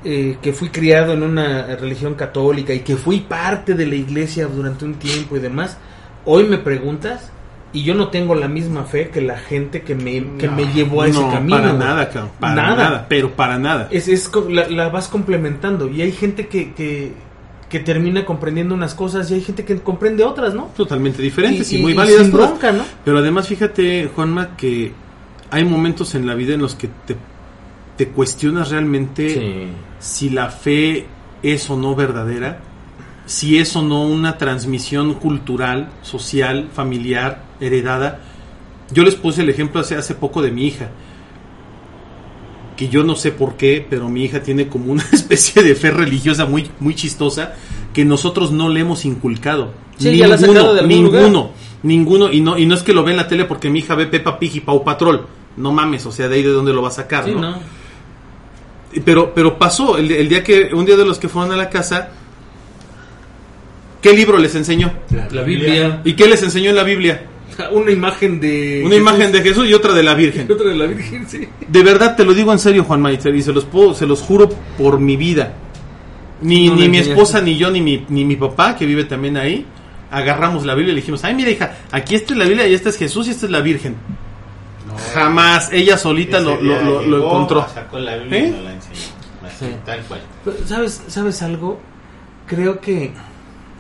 eh, que fui criado en una religión católica y que fui parte de la iglesia durante un tiempo y demás, hoy me preguntas y yo no tengo la misma fe que la gente que me, que No, me llevó a ese No, camino. Para nada, cabrón, para Nada. nada. pero para nada. Es, es la, la vas complementando y hay gente que, que, que termina comprendiendo unas cosas y hay gente que comprende otras, ¿no? Totalmente diferentes y, Y- muy y válidas sin todas. bronca, ¿no? Pero además, fíjate, Juanma, que hay momentos en la vida en los que te, te cuestionas realmente si la fe es o no verdadera, si es o no una transmisión cultural, social, familiar, heredada. Yo les puse el ejemplo hace, hace poco de mi hija, que yo no sé por qué, pero mi hija tiene como una especie de fe religiosa muy, muy chistosa que nosotros no le hemos inculcado. Sí, ya la sacado de algún ninguno, lugar. ninguno, y no, y no es que lo ve en la tele porque mi hija ve Peppa Pig y Pau Patrol. No mames, o sea, de ahí de dónde lo va a sacar, Sí, ¿no? ¿no? Pero, pero pasó, el, el día que, un día de los que fueron a la casa, ¿qué libro les enseñó? La Biblia. ¿Y qué les enseñó en la Biblia? Una imagen de. Una imagen de Jesús y otra de la Virgen. Y otra de la Virgen, sí. De verdad, te lo digo en serio, Juan Maitzer, y se los puedo, se los juro por mi vida. Ni, No ni mi esposa, ni yo, ni mi, ni mi papá, que vive también ahí, agarramos la Biblia y le dijimos, ay, mira, hija, aquí esta es la Biblia y esta es Jesús y esta es la Virgen. No, Jamás, ella solita lo, lo, lo- lo llegó, encontró. Sacó la Biblia ¿Eh? y nos la enseñó. Sí. Tal cual. Pero, ¿Sabes, ¿Sabes algo? Creo que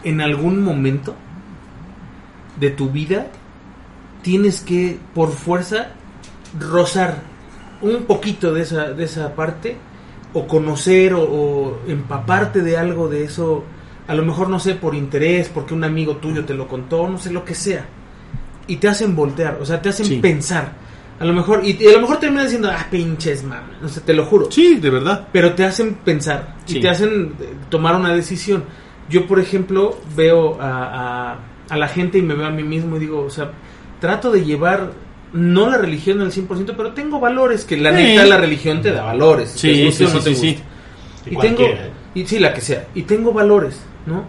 en algún momento de tu vida tienes que, por fuerza, rozar un poquito de esa, de esa parte o conocer o, o empaparte de algo de eso. A lo mejor, no sé, por interés, porque un amigo tuyo te lo contó, no sé, lo que sea. Y te hacen voltear, o sea, te hacen Sí. pensar. A lo mejor, y, y a lo mejor terminas diciendo, ah, pinches, mamá. O sea, te lo juro Sí, de verdad. pero te hacen pensar Sí. y te hacen eh, tomar una decisión. Yo, por ejemplo, veo a, a- a la gente y me veo a mí mismo y digo, o sea, trato de llevar no la religión al 100%, pero tengo valores que la Sí. neta la religión te da valores. Sí, te sí, o no sí, te sí, guste. Y Y tengo, ¿eh? y sí, la que sea, y tengo valores, ¿no?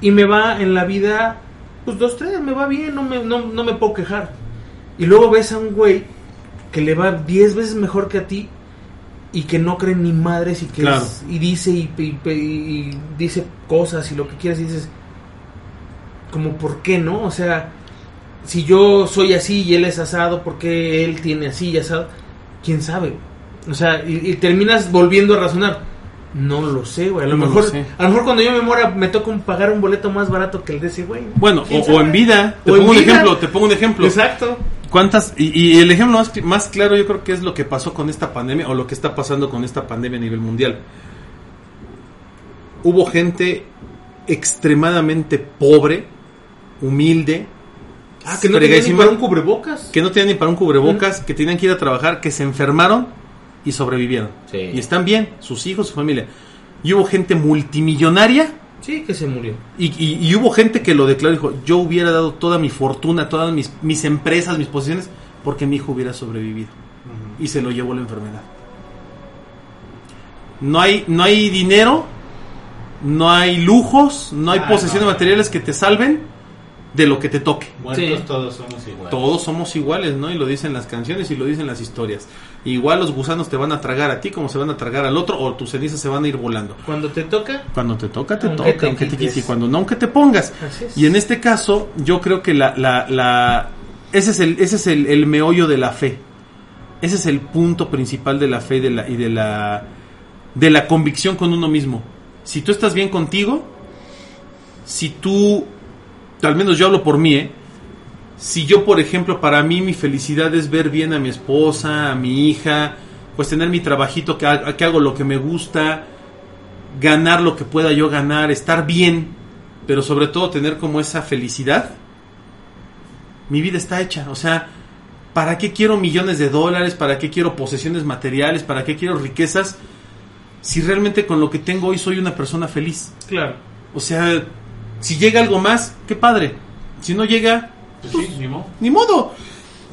Y me va en la vida, pues dos, tres, me va bien, no me, no, no me puedo quejar. Y luego ves a un güey que le va diez veces mejor que a ti y que no cree ni madres y que Claro. es- y dice y, y- y dice cosas y lo que quieras y dices como por qué no o sea si yo soy así y él es asado ¿por qué él tiene así y asado quién sabe o sea y, y terminas volviendo a razonar no lo sé güey a lo No mejor a lo mejor cuando yo me muera me toca un- pagar un boleto más barato que el de ese güey Bueno, ¿Quién o, en vida. Te O pongo un vida. ejemplo, te pongo un ejemplo. exacto ¿Cuántas? Y, y el ejemplo más, más claro yo creo que es lo que pasó con esta pandemia o lo que está pasando con esta pandemia a nivel mundial. Hubo gente extremadamente pobre, humilde, ah que no tenía ni para un cubrebocas que no tenían ni para un cubrebocas, que tenían que ir a trabajar, que se enfermaron y sobrevivieron. Sí. Y están bien, sus hijos, su familia. Y hubo gente multimillonaria sí que se murió y, y- y hubo gente que lo declaró y dijo, yo hubiera dado toda mi fortuna, todas mis, mis empresas, mis posiciones, porque mi hijo hubiera sobrevivido. Y se lo llevó la enfermedad. No hay, no hay dinero, no hay lujos, no hay Ah, posesiones no. materiales que te salven de lo que te toque. Muertos Sí. todos somos iguales. Todos somos iguales, ¿no? Y lo dicen las canciones y lo dicen las historias. Igual los gusanos te van a tragar a ti como se van a tragar al otro o tus cenizas se van a ir volando. Cuando te toca, Cuando te toca, te Aunque toca, te aunque te quites. Y cuando no, aunque te pongas. Y en este caso, yo creo que la, la, la- ese es, el, ese es el, el meollo de la fe. Ese es el punto principal de la fe y de la, y de la, de la convicción con uno mismo. Si tú estás bien contigo, si tú, al menos yo hablo por mí, ¿eh? Si yo, por ejemplo, para mí mi felicidad es ver bien a mi esposa, a mi hija, pues tener mi trabajito, que, que hago lo que me gusta, ganar lo que pueda yo ganar, estar bien, pero sobre todo tener como esa felicidad, mi vida está hecha. O sea, ¿para qué quiero millones de dólares? ¿Para qué quiero posesiones materiales? ¿Para qué quiero riquezas? Si realmente con lo que tengo hoy soy una persona feliz. claro. O sea, si llega algo más, qué padre. Si no llega, Pues sí, ni modo. ni modo.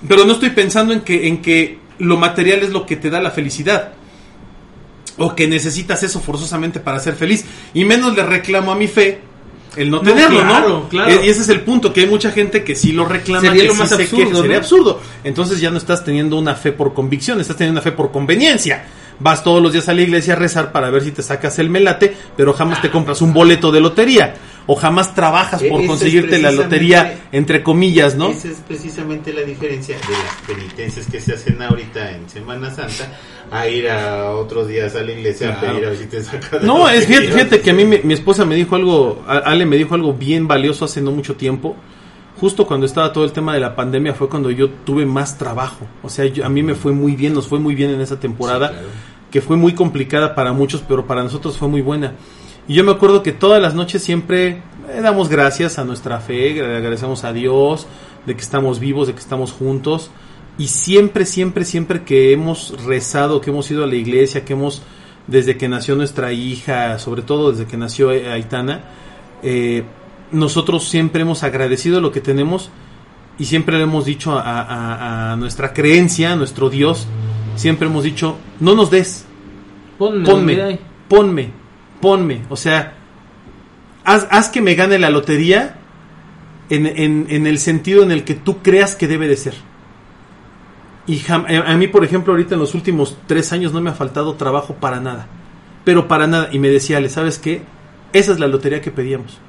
Pero no estoy pensando en que, en que lo material es lo que te da la felicidad. O que necesitas eso forzosamente para ser feliz. Y menos le reclamo a mi fe el no No, tenerlo, claro, ¿no? claro. E- Y ese es el punto, que hay mucha gente que sí lo reclama. Sería que lo sí más se absurdo, queja, Sería ¿no? absurdo. Entonces ya no estás teniendo una fe por convicción, estás teniendo una fe por conveniencia. Vas todos los días a la iglesia a rezar para ver si te sacas el melate, pero jamás te compras un boleto de lotería. O jamás trabajas E- por es conseguirte la lotería, entre comillas, ¿no? Esa es precisamente la diferencia de las penitencias que se hacen ahorita en Semana Santa a ir a otros días a la iglesia Claro. a pedir a ver si te saca de No, es fíjate, fíjate que a mí mi, mi esposa me dijo algo, Ale me dijo algo bien valioso hace no mucho tiempo. Justo cuando estaba todo el tema de la pandemia fue cuando yo tuve más trabajo. O sea, yo- a mí me fue muy bien, nos fue muy bien en esa temporada, Sí, claro. que fue muy complicada para muchos, pero para nosotros fue muy buena. Y yo me acuerdo que todas las noches siempre eh, damos gracias a nuestra fe, gra- agradecemos a Dios de que estamos vivos, de que estamos juntos. Y siempre, siempre, siempre que hemos rezado, que hemos ido a la iglesia, que hemos, desde que nació nuestra hija, sobre todo desde que nació eh, Aitana, eh, nosotros siempre hemos agradecido lo que tenemos y siempre le hemos dicho a, a- a nuestra creencia, a nuestro Dios, siempre hemos dicho, no nos des, Ponme, ponme, ponme. O sea, haz, haz que me gane la lotería en, en- en el sentido en el que tú creas que debe de ser. Y eh, a mí, por ejemplo, ahorita en los últimos tres años no me ha faltado trabajo para nada. Pero para nada. Y me decía, Ale, ¿sabes qué? Esa es la lotería que pedíamos.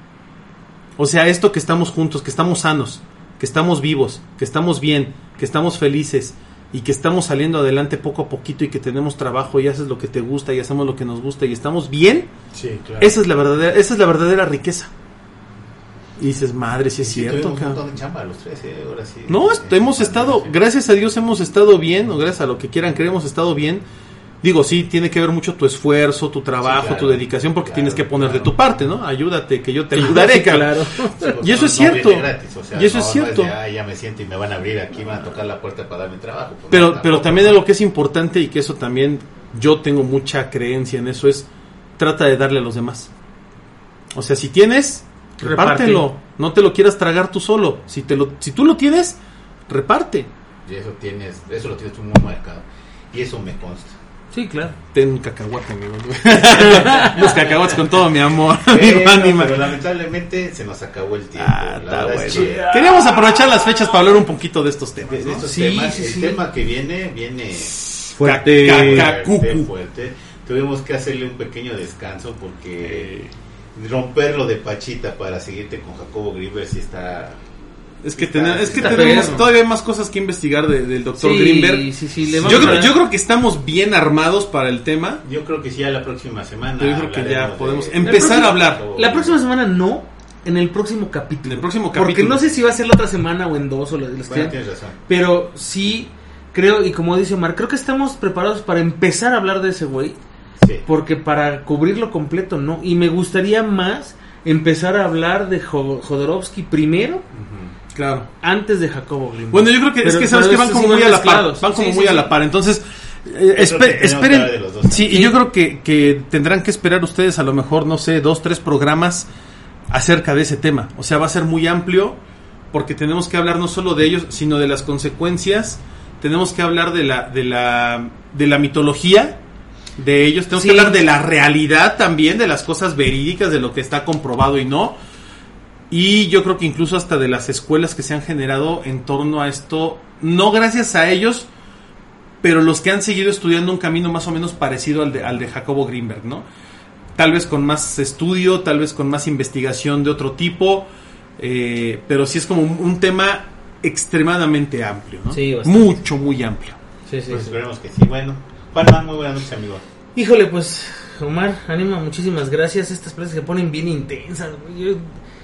O sea, esto que estamos juntos, que estamos sanos, que estamos vivos, que estamos bien, que estamos felices y que estamos saliendo adelante poco a poquito y que tenemos trabajo y haces lo que te gusta y hacemos lo que nos gusta y estamos bien, Sí, claro. esa es la verdadera, esa es la verdadera riqueza. Y dices, madre, si es Sí, cierto, tuvimos un cabrón. montón de chamba los tres, eh, ahora sí. No, Eh, hemos estado, gracias a Dios hemos estado bien, o gracias a lo que quieran creer, hemos estado bien. Digo, sí, tiene que ver mucho tu esfuerzo, tu trabajo, claro, tu dedicación, porque claro, tienes que poner de claro. tu parte, ¿no? Ayúdate, que yo te ayudaré, claro. Y eso es cierto. Y eso es cierto. de, "Ah, ya me siento y me van a abrir aquí, van a tocar la puerta para darme trabajo. Pues, Pero, no, pero también ¿no? algo que es importante y que eso también yo tengo mucha creencia en eso es trata de darle a los demás. O sea, si tienes, Reparte. repártelo. No te lo quieras tragar tú solo. Si te lo, si tú lo tienes, reparte. Y eso tienes, eso lo tienes tú muy marcado. Y eso me consta. Sí, claro. Ten un cacahuate, amigo. Los cacahuates con todo mi amor. mi Pero, ánima. pero lamentablemente se nos acabó el tiempo. Ah, está es bueno. que Queríamos aprovechar las fechas para hablar un poquito de estos temas. de, estos Sí, temas, sí, el sí. tema que viene, viene Fuerte. Fuerte. Tuvimos que hacerle un pequeño descanso porque romperlo de Pachita para seguirte con Jacobo Greenberg si está Es que, Está- es que tenemos perro. todavía más cosas que investigar de- del doctor Sí, Greenberg. sí, sí, le vamos Yo a creo, yo creo que estamos bien armados para el tema. Yo creo que sí, ya la próxima semana. Yo creo que ya podemos de- empezar próxima- a hablar. La próxima semana no, en el próximo capítulo. En el próximo Porque capítulo. no sé si va a ser la otra semana o en dos o los los Bueno, que- tienes razón. Pero sí, creo, y como dice Omar, creo que estamos preparados para empezar a hablar de ese güey. Sí. Porque para cubrirlo completo no. Y me gustaría más empezar a hablar de Jo- Jodorowsky primero, Ujú. Claro. antes de Jacobo Greenberg. Bueno, yo creo que es que sabes que van como sí muy a la par. Van como Sí, muy sí, a la par. Entonces, eh, esperen. Sí, y yo creo que, que tendrán que esperar ustedes a lo mejor, no sé, dos, tres programas acerca de ese tema. O sea, va a ser muy amplio porque tenemos que hablar no solo de ellos, sino de las consecuencias. Tenemos que hablar de la, de la, de la mitología de ellos, tenemos Sí. que hablar de la realidad también, de las cosas verídicas, de lo que está comprobado y no. Y yo creo que incluso hasta de las escuelas que se han generado en torno a esto, no gracias a ellos, pero los que han seguido estudiando un camino más o menos parecido al de, al de Jacobo Greenberg, ¿no? Tal vez con más estudio, tal vez con más investigación de otro tipo, eh, pero sí es como un, un tema extremadamente amplio, ¿no? Sí, bastante. Mucho, muy amplio. Sí, sí, Pues sí. esperemos que sí. Bueno, Juanma, muy buenas noches, amigo. Híjole, pues, Omar, ánima, muchísimas gracias. Estas pláticas se ponen bien intensas. güey. Yo-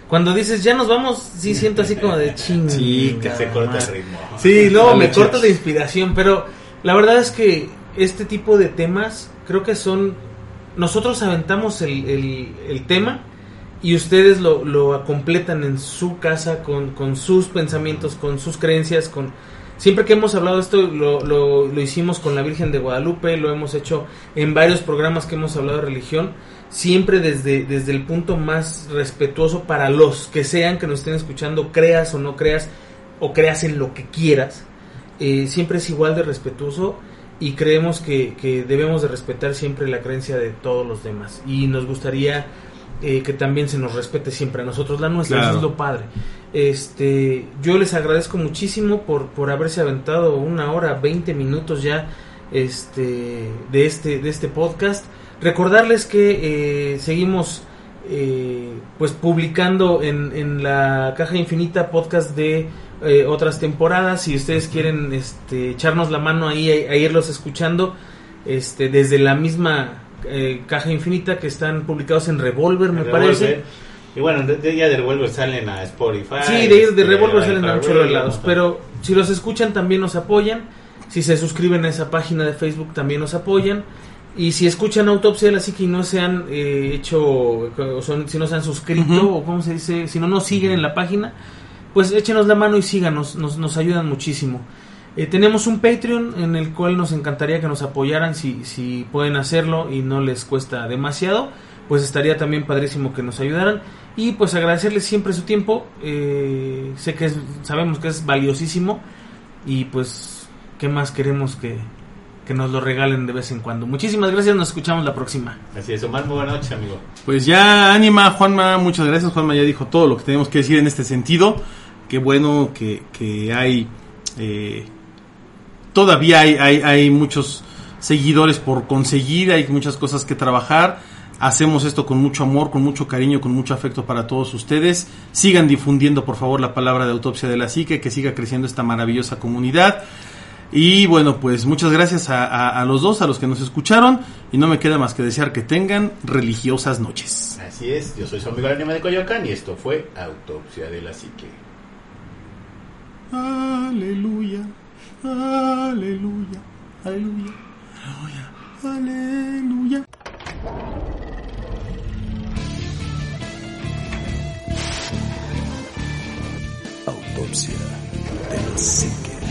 cuando dices ya nos vamos, sí siento así como de ching. Sí, Que se corta el ritmo. Sí, luego me cortas de inspiración, pero la verdad es que este tipo de temas creo que son... Nosotros aventamos el, el- el tema y ustedes lo, lo completan en su casa con, con sus pensamientos, con sus creencias, con... Siempre que hemos hablado de esto, lo, lo, lo hicimos con la Virgen de Guadalupe, lo hemos hecho en varios programas que hemos hablado de religión, siempre desde, desde el punto más respetuoso para los que sean que nos estén escuchando, creas o no creas, o creas en lo que quieras, eh, siempre es igual de respetuoso y creemos que, que debemos de respetar siempre la creencia de todos los demás y nos gustaría eh, que también se nos respete siempre a nosotros la nuestra, Claro. eso es lo padre. Este, yo les agradezco muchísimo por, por haberse aventado una hora, 20 minutos ya este, de, este, de este podcast. Recordarles que eh, seguimos eh, pues publicando en, en la caja infinita podcast de eh, otras temporadas. Si ustedes quieren este, echarnos la mano ahí a, a irlos escuchando este, desde la misma eh, caja infinita que están publicados en Revolver, me Revolver. parece. Y bueno, de, de, ya de Revolver salen a Spotify. Sí, de, de Revolver salen a iHeartRadio, lados. Pero si los escuchan, también nos apoyan. Si se suscriben a esa página de Facebook, también nos apoyan. Y si escuchan Autopsia Psique y no se han eh, hecho, o son, si no se han suscrito, o cómo se dice, si no nos siguen en la página, pues échenos la mano y síganos, nos, nos ayudan muchísimo. Eh, tenemos un Patreon en el cual nos encantaría que nos apoyaran si, si pueden hacerlo y no les cuesta demasiado, pues estaría también padrísimo que nos ayudaran. Y pues agradecerles siempre su tiempo, eh, sé que es- sabemos que es valiosísimo y pues qué más queremos que, que nos lo regalen de vez en cuando. Muchísimas gracias, nos escuchamos la próxima. Así es, Omar, muy buenas noches, amigo. Pues ya, ánima, Juanma, muchas gracias. Juanma ya dijo todo lo que tenemos que decir en este sentido. Qué bueno que, que hay, eh, todavía hay, hay, hay muchos seguidores por conseguir, hay muchas cosas que trabajar. Hacemos esto con mucho amor, con mucho cariño, con mucho afecto para todos ustedes. Sigan difundiendo, por favor, la palabra de autopsia de la psique, que siga creciendo esta maravillosa comunidad. Y bueno, pues muchas gracias a, a- a los dos, a los que nos escucharon. Y no me queda más que desear que tengan religiosas noches. Así es, yo soy su amigo el anime de Coyoacán y esto fue Autopsia de la Psique. Aleluya, aleluya, aleluya, aleluya, aleluya. Autopsia de la psique.